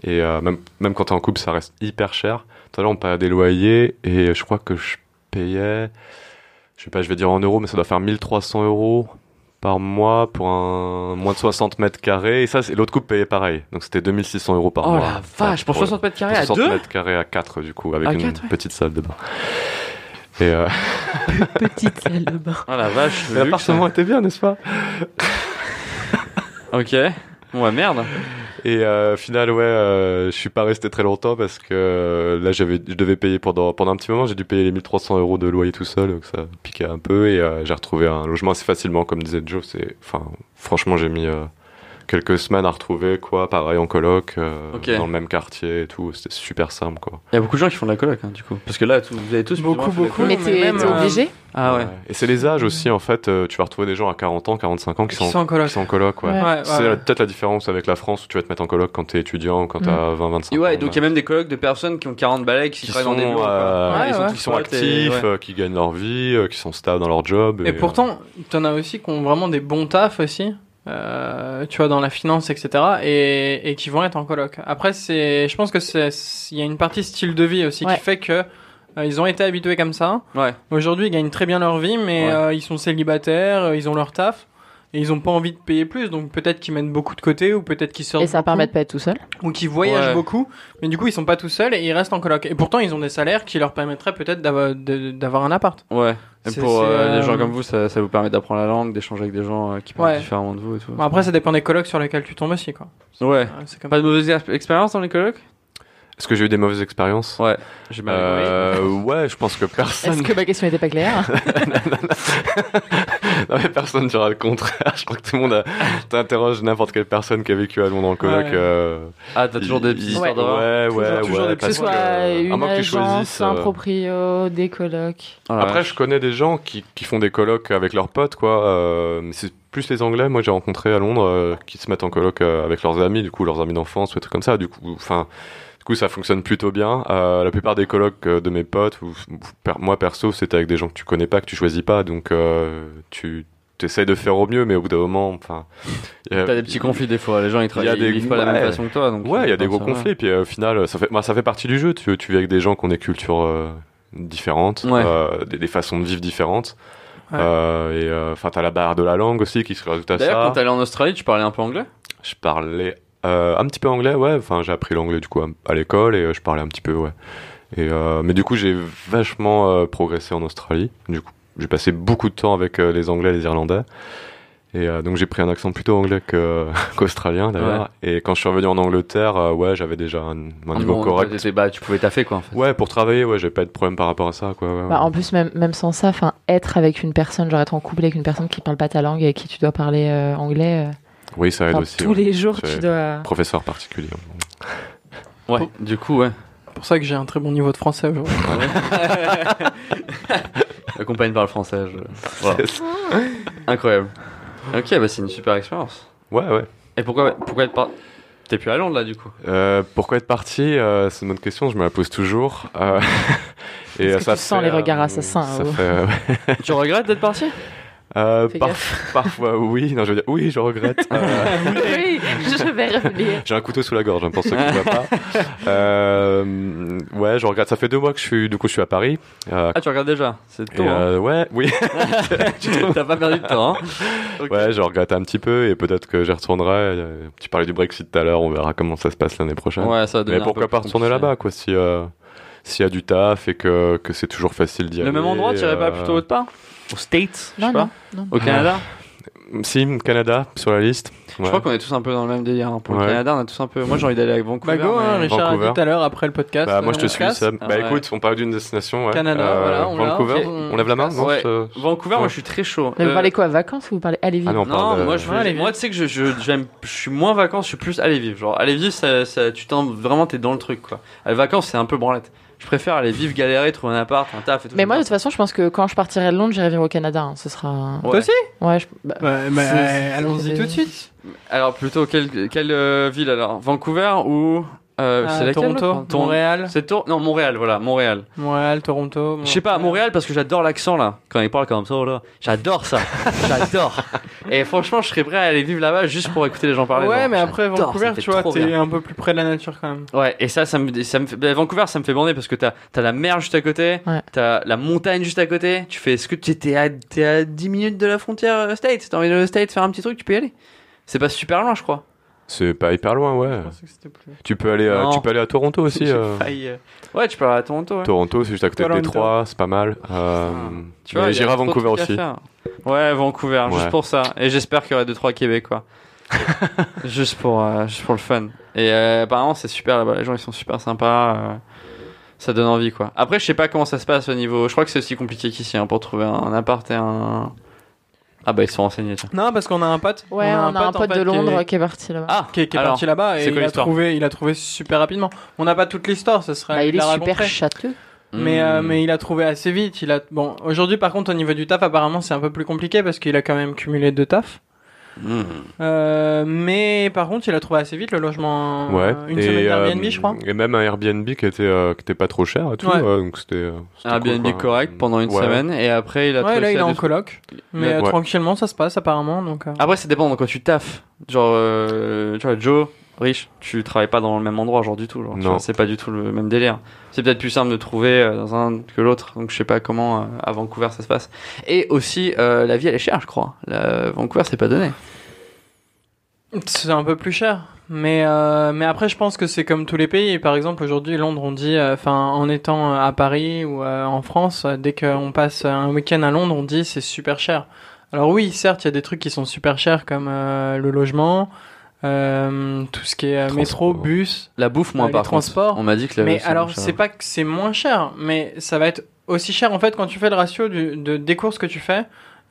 Et euh, même même quand t'es en couple, ça reste hyper cher. Tout à l'heure on parlait des loyers et je crois que je payais, je sais pas, je vais dire en euros, mais ça doit faire 1300 euros par mois pour un moins de 60 mètres carrés. Et ça, c'est l'autre couple payait pareil. Donc c'était 2600 euros par Oh mois. la vache, pour 60 mètres carrés à 60 deux mètres carrés à 4 du coup, avec À une quatre, ouais. petite salle de bain. Et euh, Petite salle de bain. Oh la vache, l'appartement était bien, n'est-ce pas? Ok. Ouais merde. Et euh, au final, ouais, euh, je suis pas resté très longtemps parce que euh, là, j'avais, je devais payer pendant pendant un petit moment. J'ai dû payer les 1300 euros de loyer tout seul, donc ça piquait un peu. Et euh, j'ai retrouvé un logement assez facilement, comme disait Joe. C'est, enfin, franchement, j'ai mis euh, quelques semaines à retrouver, quoi. Pareil en coloc, euh, dans le même quartier et tout. C'était super simple, quoi. Il y a beaucoup de gens qui font de la coloc hein, du coup. Parce que là, tout- vous avez tous Beaucoup, beaucoup. Mais mais t'es euh, obligé Ah ouais. Et c'est les âges aussi, en fait. euh, tu vas retrouver des gens à 40 ans, 45 ans qui, Qui sont en coloc. qui sont en coloc, ouais. Ouais. Ouais, ouais, C'est ouais. peut-être la différence avec la France où tu vas te mettre en coloc quand t'es étudiant ou quand Mm. t'as 20, 25 Et ans. ouais, donc il y a même des colocs de personnes qui ont 40 balais qui, qui travaillent sont, dans des bureaux. euh, Ouais, ils sont, ouais. tous qui sont actifs, ouais. qui gagnent leur vie, qui sont stables dans leur job. Et pourtant, t'en as aussi qui ont vraiment des bons tafs aussi. Euh, tu vois, dans la finance, etc. Et, et qui vont être en coloc. Après, c'est, je pense que c'est, il y a une partie style de vie aussi Ouais. qui fait que euh, ils ont été habitués comme ça. Ouais. Aujourd'hui, ils gagnent très bien leur vie, mais Ouais. euh, ils sont célibataires, euh, ils ont leur taf. Et ils ont pas envie de payer plus, donc peut-être qu'ils mettent beaucoup de côté, ou peut-être qu'ils sortent Et ça beaucoup, permet de pas être tout seul. ou qu'ils voyagent Ouais. beaucoup, mais du coup ils sont pas tout seuls et ils restent en coloc. Et pourtant ils ont des salaires qui leur permettraient peut-être d'avoir, un appart. Ouais. Et C'est- pour euh, les gens euh, comme vous, ça, ça vous permet d'apprendre la langue, d'échanger avec des gens euh, qui pensent Ouais. différemment de vous et tout. Bon, après ça dépend des colocs sur lesquels tu tombes aussi, quoi. Ouais. Euh, C'est comme Pas de mauvaise ex- expérience dans les colocs? Est-ce que j'ai eu des mauvaises expériences? Ouais. J'ai mal Euh, ouais, je pense que personne. Est-ce que ma question n'était pas claire? non mais personne dira le contraire. Je crois que tout le monde a... t'interroge n'importe quelle personne qui a vécu à Londres en coloc. Ouais. euh, Ah, t'as toujours des petites histoires d'horreur Ouais, ouais, Toujours- toujours ouais. des Que ce soit que, une que tu agence, choisisses, un euh, proprio, des colocs. Ah Après, je connais des gens qui, qui font des colocs avec leurs potes, quoi. euh, c'est plus les Anglais. Moi, j'ai rencontré à Londres euh, qui se mettent en coloc avec leurs amis, du coup, leurs amis d'enfance ou des trucs comme ça. Du coup, enfin, du coup, ça fonctionne plutôt bien. Euh, la plupart des colocs euh, de mes potes, ou, ou per- moi perso, c'était avec des gens que tu connais pas, que tu choisis pas, donc euh, tu essayes de faire au mieux, mais au bout d'un moment, enfin, il y a- T'as des petits conflits des fois. Les gens ils, Il y a travaillent, des- ils vivent pas la même ouais. façon que toi. Donc Ouais, il y a des gros ça conflits, puis euh, au final, ça fait, moi, ça fait partie du jeu. Tu, tu vis avec des gens qui ont des cultures euh, différentes, Ouais. euh, des, des façons de vivre différentes. Ouais. Euh, et euh, enfin, t'as la barrière de la langue aussi qui se rajoute à D'ailleurs, quand ça. t'allais en Australie, tu parlais un peu anglais? Je parlais euh, un petit peu anglais, ouais. Enfin, j'ai appris l'anglais du coup à, l'école et euh, je parlais un petit peu, ouais. Et euh, mais du coup, j'ai vachement euh, progressé en Australie. Du coup, j'ai passé beaucoup de temps avec euh, les Anglais et les Irlandais. Et euh, donc j'ai pris un accent plutôt anglais qu'australien d'ailleurs. Et quand je suis revenu en Angleterre, euh, ouais, j'avais déjà un, un niveau Bon, correct. Bah, tu pouvais taffer quoi en fait. Ouais, pour travailler, ouais, j'avais pas de problème par rapport à ça, quoi. ouais, ouais. Bah, en plus, même, même sans ça, enfin, être avec une personne, genre être en couple avec une personne qui parle pas ta langue et avec qui tu dois parler euh, anglais, euh, oui, ça aide enfin, aussi. tous ouais. les jours, tu dois. Professeur particulier. Ouais. Du coup, ouais. C'est pour ça que j'ai un très bon niveau de français aujourd'hui. La compagne parle français. je- Voilà. Incroyable. Ok, bah c'est une super expérience. Ouais, ouais. Et pourquoi, pourquoi être pas T'es plus à Londres là du coup? Euh, pourquoi être parti euh, C'est une bonne question, je me la pose toujours. Euh, et Est-ce que ça tu sens les regards assassins, Ça ou- fait, euh, ouais. Tu regrettes d'être parti? Euh, par- parfois oui, non je veux dire oui, je regrette. Euh, oui, je vais revenir. J'ai un couteau sous la gorge, hein, pour ceux qui ne voient pas. Euh, ouais, je regrette. Ça fait deux mois que je suis, du coup, je suis à Paris. Euh, Ah, tu regardes déjà C'est tôt. hein. euh, ouais, oui, T'as pas perdu de temps. Hein ouais, je regrette un petit peu et peut-être que j'y retournerai. Euh, Tu parlais du Brexit tout à l'heure, on verra comment ça se passe l'année prochaine. Ouais, ça Mais pourquoi pas retourner là-bas, quoi, si euh, s'il y a du taf et que, que c'est toujours facile d'y aller. Le même endroit, tu irais pas euh, plutôt autre part? Aux States je Non, sais pas. non, non. Au Canada Si, Canada, sur la liste. Je Ouais. crois qu'on est tous un peu dans le même délire. hein. Pour le Ouais. Canada, on a tous un peu. Moi, j'ai envie d'aller avec Vancouver. Bah go, hein, mais- Richard a Vancouver. dit tout à l'heure après le podcast. Bah, moi je euh, te on suis, se casse. Seb. Ah Bah ouais. écoute, on parle d'une destination, ouais. Canada, voilà, on l'a, Vancouver, on- on, lève la main, non Ouais. je- Vancouver, moi, je suis très chaud. Mais vous Euh, parlez quoi, vacances ou vous parlez allez vivre Ah non, on Non, parle de- moi, je Ouais, allez moi, tu sais que je, je, j'aime, je suis moins vacances, je suis plus aller vivre. Genre, aller vivre, ça, ça, tu t'en, vraiment, t'es dans le truc, quoi. Les vacances, c'est un peu branlette. Je préfère aller vivre, galérer, trouver un appart, un taf et tout. Mais moi, de toute façon, je pense que quand je partirai de Londres, j'irai vivre au Canada. hein. Ce sera. bien. Toi Ouais. aussi? Ouais, je... bah, Ouais, bah, C'est- euh, allons-y tout de suite. Alors, plutôt, quelle, quelle euh, ville alors? Vancouver ou. Euh, Ah, c'est laquelle Toronto, Montréal, C'est Tor- Non, Montréal, voilà, Montréal. Montréal, Toronto. Je sais pas, Montréal parce que j'adore l'accent là. Quand il parle comme ça, là. J'adore ça. j'adore. Et franchement, je serais prêt à aller vivre là-bas juste pour écouter les gens parler. Ouais, Genre, mais après Vancouver, tu vois, t'es un peu plus près de la nature quand même. Ouais, et ça, ça me, ça me fait, bah, Vancouver, ça me fait bander parce que t'as, t'as la mer juste à côté, Ouais. t'as la montagne juste à côté. Tu fais, est-ce que tu t'es à, t'es à 10 minutes de la frontière euh, State? T'as envie de State faire un petit truc, tu peux y aller. C'est pas super loin, je crois. C'est pas hyper loin, ouais. Je pensais que c'était plus. Tu peux aller, euh, Non. tu peux aller à Toronto aussi. Euh. failli, euh, Ouais, tu peux aller à Toronto. Ouais. Toronto, c'est juste à côté de. Détroit, c'est pas mal. Euh, Tu vois, j'irai à Vancouver à aussi. Ouais, Vancouver, juste pour ça. Et j'espère qu'il y aurait 2-3 Québécois. juste, pour, euh, juste pour le fun. Et euh, apparemment, c'est super là-bas. Les gens, ils sont super sympas. euh, ça donne envie, quoi. Après, je sais pas comment ça se passe au niveau. Je crois que c'est aussi compliqué qu'ici hein, pour trouver un appart et un. Ah, bah, ils sont renseignés, tiens. Non, parce qu'on a un pote. Ouais, on a un en pote fait, de qui est- Londres qui est parti là-bas. Ah, qui est, qui est alors, parti là-bas c'est et quoi il a l'histoire trouvé il a trouvé super rapidement. On n'a pas toute l'histoire, ce serait Bah, il est la super raconterait. châteux. Mais euh, Hmm. mais il a trouvé assez vite, il a bon, aujourd'hui par contre au niveau du taf apparemment c'est un peu plus compliqué parce qu'il a quand même cumulé deux tafs. Euh, mais par contre, il a trouvé assez vite le logement. Ouais. Une et, semaine d'Airbnb, euh, je crois. Et même un Airbnb qui était, euh, qui était pas trop cher et tout. Ouais. euh, donc c'était. euh, c'était Airbnb cool, correct pendant une Ouais. semaine et après il a Ouais, trouvé là, il est ça en coloc. Mais Ouais. euh, tranquillement, ça se passe apparemment. Donc, euh. Après, ça dépend de quoi tu taffes. Genre, euh, tu vois, Joe, riche, tu travailles pas dans le même endroit, genre du tout. Genre, Non. c'est pas du tout le même délire. C'est peut-être plus simple de trouver euh, dans un que l'autre. Donc, je sais pas comment euh, à Vancouver ça se passe. Et aussi, euh, la vie elle est chère, je crois. La... Vancouver, c'est pas donné. C'est un peu plus cher. Mais, euh, mais après, je pense que c'est comme tous les pays. Par exemple, aujourd'hui, Londres, on dit, euh, enfin, en étant à Paris ou euh, en France, dès qu'on passe un week-end à Londres, on dit c'est super cher. Alors oui, certes, il y a des trucs qui sont super chers comme euh, le logement, euh, tout ce qui est euh, métro, Transport. bus. La bouffe, moi, Euh, par contre. transports. On m'a dit que la Mais alors, moins c'est pas que c'est moins cher, mais ça va être aussi cher en fait quand tu fais le ratio du, de, des courses que tu fais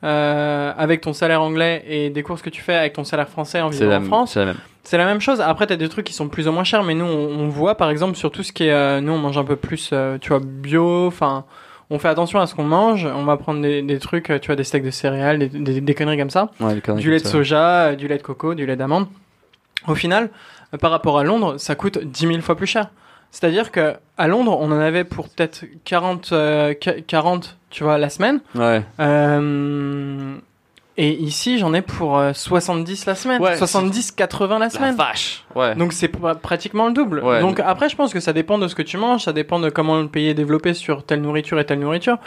euh, avec ton salaire anglais et des courses que tu fais avec ton salaire français en vivant la, en France. c'est la même. C'est la même chose. Après, t'as des trucs qui sont plus ou moins chers, mais nous, on, on voit par exemple sur tout ce qui est, euh, nous, on mange un peu plus, euh, tu vois, bio. Enfin, on fait attention à ce qu'on mange. On va prendre des, des trucs, euh, tu vois, des steaks de céréales, des, des, des conneries comme ça, Ouais, conneries du lait de soja, du lait de coco, du lait d'amande. Au final, euh, par rapport à Londres, ça coûte 10 000 fois plus cher. C'est-à-dire que à Londres, on en avait pour peut-être 40, euh, qu- 40, tu vois, la semaine. Ouais. Euh, et ici, j'en ai pour euh, 70 la semaine. Ouais, 70, 80 la La semaine. vache. Ouais. Donc c'est pr- pratiquement le double. Ouais. Donc après, je pense que ça dépend de ce que tu manges, ça dépend de comment le pays est développé sur telle nourriture et telle nourriture.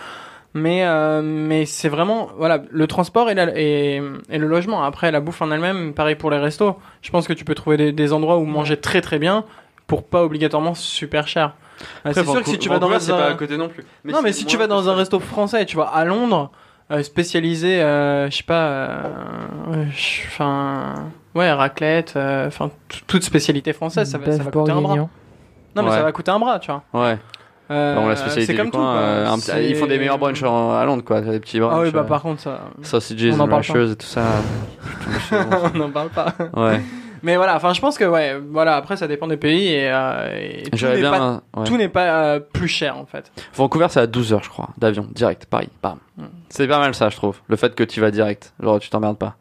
Mais euh, mais c'est vraiment voilà le transport et, la- et, et le logement. Après la bouffe en elle-même, pareil pour les restos. Je pense que tu peux trouver des, des endroits où manger très très bien pour pas obligatoirement super cher. C'est sûr que si tu vas dans c'est un pas à côté non plus. non, mais si tu vas dans un resto français tu vas à Londres, euh, spécialisé, euh, je sais pas, enfin, ouais, raclette, enfin, toute spécialité française, ça va, ça va coûter un bras. Non, mais Ouais. ça va coûter un bras, tu vois. Ouais. Euh, Bon, la spécialité c'est comme tout. coin, quoi. euh, C'est- ils font des meilleurs brunchs à Londres, quoi. Des petits brunchs. Ah oui, bah euh, par contre, ça, Sausages on en rashers et tout ça. on n'en parle pas. ouais. Mais voilà, enfin, je pense que, ouais, voilà, après, ça dépend des pays et, euh, et tout n'est pas, ouais. tout n'est pas euh, plus cher, en fait. Vancouver, c'est à 12 heures, je crois, d'avion, direct, Paris, bam. Mm. C'est pas mal ça, je trouve. Le fait que tu vas direct. Genre, tu t'emmerdes pas.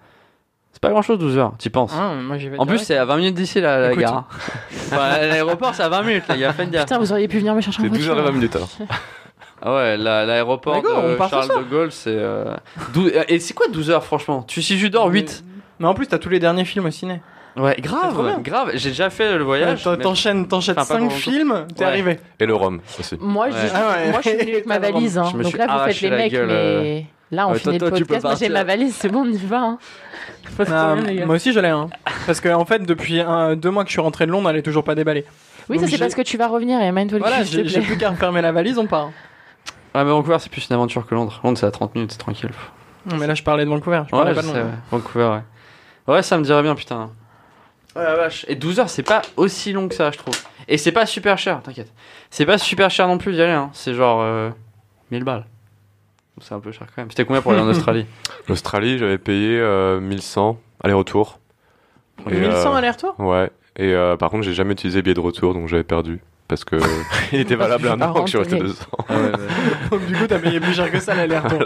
C'est pas grand chose, 12 heures, t'y penses. Hein, moi, j'y vais en plus, direct. c'est à 20 minutes d'ici, la, la Écoute. gare. hein. Enfin, L'aéroport, c'est à 20 minutes, là, il y a gare. Putain, vous auriez pu venir me chercher en C'est voiture. 12h20 minutes alors. Ah ouais, la- l'aéroport Mais go, on de part ce Charles soir. de Gaulle, c'est. euh, dou- Et c'est quoi 12 heures, franchement? Tu, Si je dors 8. Mais en plus, t'as tous les derniers films au ciné. Ouais, C'est trop bien. grave, grave. J'ai déjà fait le voyage. T'en- mais- T'enchaînes, t'enchaînes Enfin, pas 5 pendant films, t'es Ouais. arrivé. Et le rhum aussi. Moi, Ouais. je, Ah ouais. moi, je suis venue avec ma valise. Hein. Je me Donc suis là, vous faites arraché les la mecs, gueule, euh. mais là, on Ouais, finit toi- le toi, podcast. J'ai ma valise, c'est bon, on y va. Hein. Problème, moi aussi, je l'ai. Hein. Parce que en fait, depuis un, deux mois que je suis rentré de Londres, elle est toujours pas déballée. Oui, ça, c'est parce que tu vas revenir et mind Voilà, j'ai plus qu'à refermer la valise, on part. Ah, mais Vancouver, c'est plus une aventure que Londres. Londres, c'est à 30 minutes, c'est tranquille. Non, mais là, je parlais de Vancouver. Je Ouais, parlais je pas de sais, Londres. ouais. Vancouver, ouais. Ouais, ça me dirait bien, putain. Ouais, la vache. Et 12 heures, c'est pas aussi long que ça, je trouve. Et c'est pas super cher, t'inquiète. C'est pas super cher non plus d'y aller, hein. C'est genre euh, 1000 balles. C'est un peu cher quand même. C'était combien pour aller en Australie L'Australie, j'avais payé euh, 1100 aller-retour. Et, 1100 euh, aller-retour Ouais. Et euh, par contre, j'ai jamais utilisé billet de retour, donc j'avais perdu. Parce que il était valable un an, que je suis resté contre, deux ans. Ah ouais, ouais. Donc, du coup, t'as payé plus cher que ça l'aller-retour.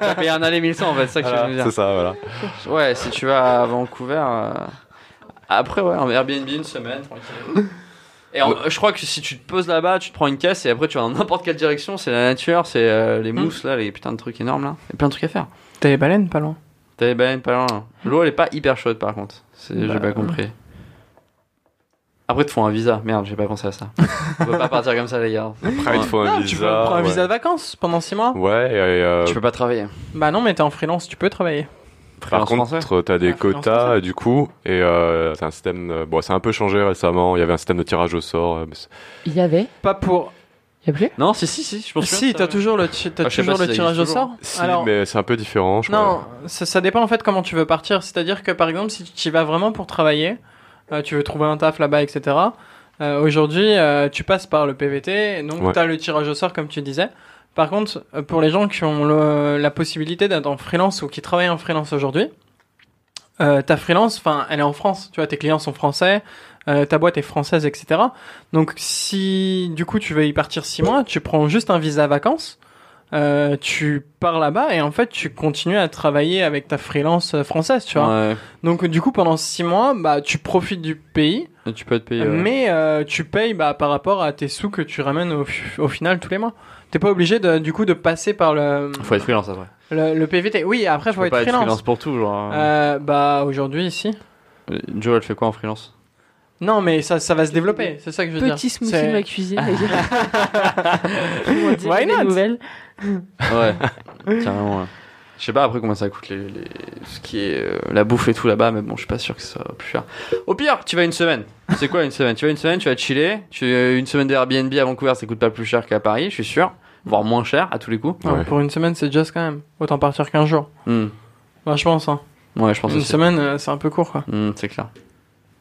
T'as payé un aller 1100 en fait, c'est ça que je Voilà, veux dire. c'est ça, voilà. Ouais, si tu vas à Vancouver. euh, Après, ouais, un Airbnb une semaine, tranquille. Et en- je crois que si tu te poses là-bas, tu te prends une caisse et après tu vas dans n'importe quelle direction, c'est la nature, c'est euh, les mousses là, les putains de trucs énormes là. Il y a plein de trucs à faire. T'as les baleines, pas loin. T'as les baleines pas loin. L'eau elle est pas hyper chaude par contre. C'est- J'ai Bah, pas compris. Après, ils te font un visa. Merde, j'ai pas pensé à ça. On peut pas partir comme ça, les gars. Après, il te faut un Non, visa. tu peux prendre un ouais. visa de vacances pendant 6 mois. Ouais, et euh, Tu peux pas travailler. Bah non, mais t'es en freelance, tu peux travailler. Par contre, français. t'as des Ah, quotas, du coup, et euh, c'est un système. euh, bon, c'est un peu changé récemment. Il y avait un système de tirage au sort. euh, Il y avait Pas pour. Il y a plus? Non, si, si, si, je pense Si, t'as toujours le, ti- t'as Ah, je sais toujours pas le si ça tirage au existe sort. Si, Alors, mais c'est un peu différent, je non, crois. ça, ça dépend en fait comment tu veux partir. C'est-à-dire que par exemple, si tu y vas vraiment pour travailler, euh, tu veux trouver un taf là-bas, etc. euh, Aujourd'hui, euh, tu passes par le PVT, donc Ouais. tu as le tirage au sort comme tu disais. Par contre, euh, pour les gens qui ont le- la possibilité d'être en freelance ou qui travaillent en freelance aujourd'hui, euh, ta freelance, enfin, elle est en France. Tu vois, tes clients sont français, euh, ta boîte est française, etc. Donc, si du coup tu veux y partir six mois, tu prends juste un visa vacances. euh, tu pars là-bas et en fait tu continues à travailler avec ta freelance euh, française, tu vois. Ouais. Donc du coup pendant six mois, bah tu profites du pays, Et tu peux te payer. ouais. mais euh, tu payes bah, par rapport à tes sous que tu ramènes au, au final tous les mois. T'es pas obligé de, du coup de passer par le, Faut être freelance après. le, le PVT. Oui, après Tu faut peux être pas être freelance. freelance pour tout, genre. Euh, bah aujourd'hui ici. Euh, Joe, elle fait quoi en freelance? Non mais ça, ça va se développer, c'est ça que je veux dire. Petit smoothie de ma cuisine. Why not? nouvelles. Ouais, carrément. ouais. Je sais pas après combien ça coûte les, les- ce qui est euh, la bouffe et tout là-bas, mais bon, je suis pas sûr que ça soit plus cher. Au pire, tu vas une semaine. C'est quoi une semaine? Tu vas une semaine, tu vas chiller. Tu euh, une semaine d'Airbnb à Vancouver, ça coûte pas plus cher qu'à Paris, je suis sûr, voire moins cher à tous les coups. Ouais. Pour une semaine c'est juste quand même. Autant partir qu'un jour. Hmm. Bah, je pense. Hein. Ouais, je pense Une aussi. semaine euh, c'est un peu court quoi. Hmm, c'est clair.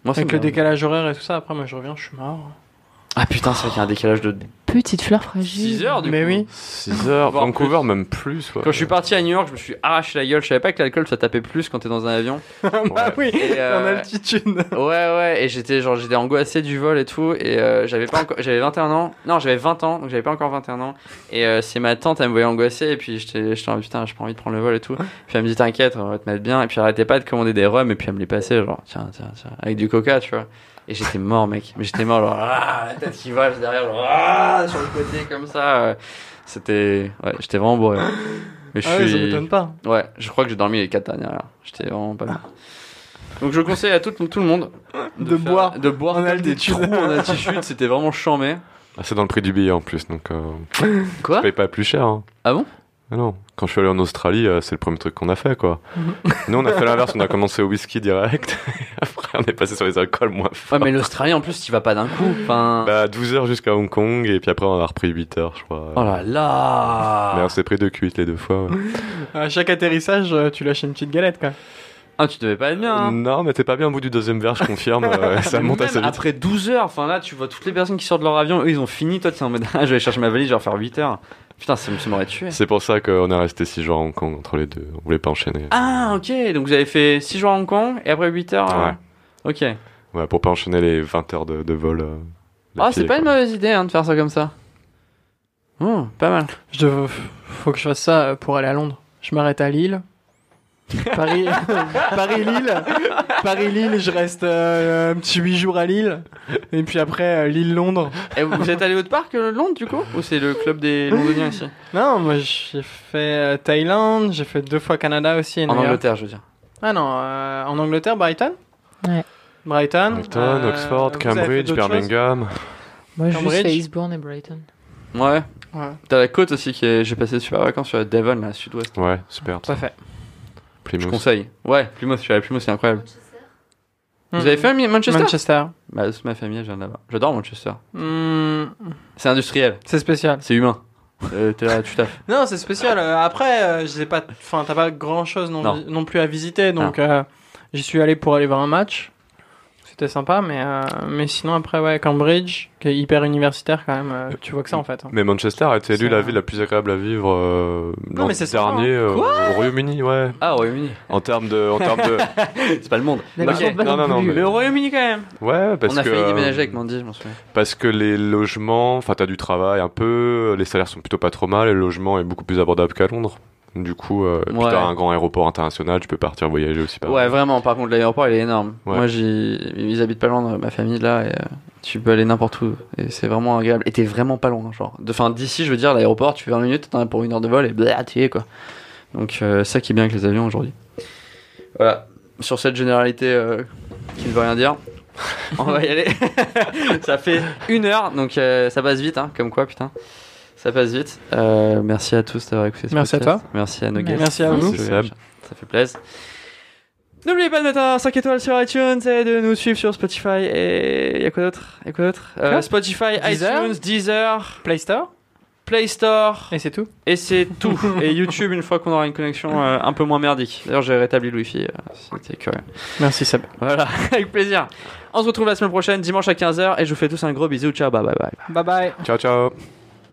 Moi, Avec le décalage horaire et tout ça, après moi je reviens, je suis mort. Ah putain, c'est vrai qu'il y a un décalage de Petite fleur fragile. 6 heures du Mais coup. oui. 6 heures, Voire Vancouver, plus. même plus. ouais. Quand je suis parti à New York, je me suis arraché la gueule. Je savais pas que l'alcool ça tapait plus quand t'es dans un avion. bah oui, Et, euh, en altitude. Ouais ouais et j'étais genre j'étais angoissé du vol et tout et euh, j'avais pas encore j'avais 21 ans non j'avais 20 ans donc j'avais pas encore 21 ans et euh, c'est ma tante elle me voyait angoissé et puis j'étais j'étais en putain j'ai pas envie de prendre le vol et tout puis elle me dit t'inquiète on va te mettre bien et puis elle arrêtait pas de commander des rhums et puis elle me les passait genre tiens tiens tiens avec du coca tu vois et j'étais mort mec mais j'étais mort genre ah la tête qui vole derrière genre ah sur le côté comme ça c'était ouais j'étais vraiment bourré mais je Ah ouais, suis pas. Ouais, je crois que j'ai dormi les 4 dernières heures. J'étais vraiment pas bien. Donc je conseille à tout, tout le monde De faire- boire de boire en des trous en altitude, c'était vraiment chambé. Ah, c'est dans le prix du billet en plus, donc euh, Quoi? je paye pas plus cher. hein. Ah bon? Ah non, quand je suis allé en Australie, euh, c'est le premier truc qu'on a fait, quoi. Nous, on a fait l'inverse, on a commencé au whisky direct, et après on est passé sur les alcools moins forts. Ouais, mais l'Australie en plus, tu vas pas d'un coup. Enfin. Bah, 12 heures jusqu'à Hong Kong, et puis après on a repris 8 heures, je crois. Oh là là Mais on s'est pris deux cuites les deux fois. ouais. À chaque atterrissage, euh, tu lâches une petite galette quoi. Ah, tu devais pas être bien. hein. Non, mais t'es pas bien au bout du deuxième verre, je confirme. euh, ça monte même assez vite. Après 12 heures, enfin là, tu vois toutes les personnes qui sortent de leur avion, eux ils ont fini, toi tu es en mode ah, je vais chercher ma valise, je vais refaire 8 heures. Putain, ça m'aurait tué. C'est pour ça qu'on est resté 6 jours à Hong Kong entre les deux. On voulait pas enchaîner. Ah, ok, donc vous avez fait 6 jours à Hong Kong et après 8 heures. euh, Ok. Ouais, pour pas enchaîner les 20 heures de, de vol. euh, Ah, c'est pas une mauvaise idée hein, de faire ça comme ça. Oh, pas mal. Je dev- Faut que je fasse ça pour aller à Londres. Je m'arrête à Lille. Paris, Paris-Lille. Paris-Lille, je reste euh, un petit 8 jours à Lille. Et puis après, euh, Lille-Londres. Et vous êtes allé au parc euh, Londres du coup? Ou c'est le club des Londoniens ici? Non, moi j'ai fait euh, Thaïlande, j'ai fait deux fois Canada aussi. et En. Angleterre, je veux dire. Ah non, euh, en Angleterre, Brighton? Ouais. Brighton. Brighton, euh, Oxford, Cambridge, Birmingham. Moi, je fais Eastbourne et Brighton. Ouais. Ouais, T'as la côte aussi qui est. J'ai passé super vacances sur la Devon, là, sud-ouest. Ouais, super. tout Je conseille. Ouais, Plymouth, je suis allé à Plymouth, c'est incroyable. Vous avez fait un- Manchester Manchester. Bah, c'est ma famille, elle vient de là-bas. J'adore Manchester. Hmm, C'est industriel, c'est spécial. c'est humain. Euh, T'es là, tu taffes. Non, c'est spécial. Euh, Après, euh, je sais pas. Enfin, t'as pas grand chose non, non plus à visiter, donc euh, j'y suis allé pour aller voir un match. C'était sympa, mais euh, mais sinon après ouais, Cambridge, qui est hyper universitaire quand même. euh, tu vois que ça en fait. hein. Mais Manchester a été élue Ça- la ville la plus agréable à vivre euh, l'an mais c'est sympa, dernier euh, Quoi au Royaume-Uni, ouais. Ah, au Royaume-Uni. En termes de, en termes de, C'est pas le monde. D'accord, Non, non, non, mais- Mais au Royaume-Uni quand même. ouais, parce On a que failli euh, déménager avec Mandy, je m'en souviens. parce que les logements, enfin t'as du travail un peu, les salaires sont plutôt pas trop mal, et le logement est beaucoup plus abordable qu'à Londres. Du coup, euh, Ouais. t'as un grand aéroport international, tu peux partir voyager aussi. Pas Ouais, vraiment. Par contre, l'aéroport, il est énorme. Ouais. Moi, ils habitent pas loin de ma famille là, et euh, tu peux aller n'importe où. Et c'est vraiment agréable. Et t'es vraiment pas loin, genre. De, enfin, d'ici, je veux dire, l'aéroport, tu fais 20 minutes, t'en as pour une heure de vol, et blah, tu y es, quoi. Donc, euh, ça qui est bien avec les avions aujourd'hui. Voilà. Sur cette généralité euh, qui ne veut rien dire, on va y aller. ça fait une heure, donc euh, ça passe vite, hein, comme quoi, putain. Ça passe vite. Euh, merci à tous d'avoir écouté ce Merci à podcast. Merci à nos guests. Merci à vous. Ça fait plaisir. N'oubliez pas de mettre un 5 étoiles sur iTunes et de nous suivre sur Spotify et y a quoi d'autre? Y a quoi d'autre? Euh, Spotify, Deezer? iTunes, Deezer, Play Store? Play Store et c'est tout. et c'est tout. et YouTube une fois qu'on aura une connexion euh, un peu moins merdique. D'ailleurs j'ai rétabli le Wi-Fi, euh, c'était curieux. Merci Seb. Voilà, avec plaisir. On se retrouve la semaine prochaine, dimanche à 15h et je vous fais tous un gros bisou. Ciao, bye bye bye. Bye bye. Ciao, ciao.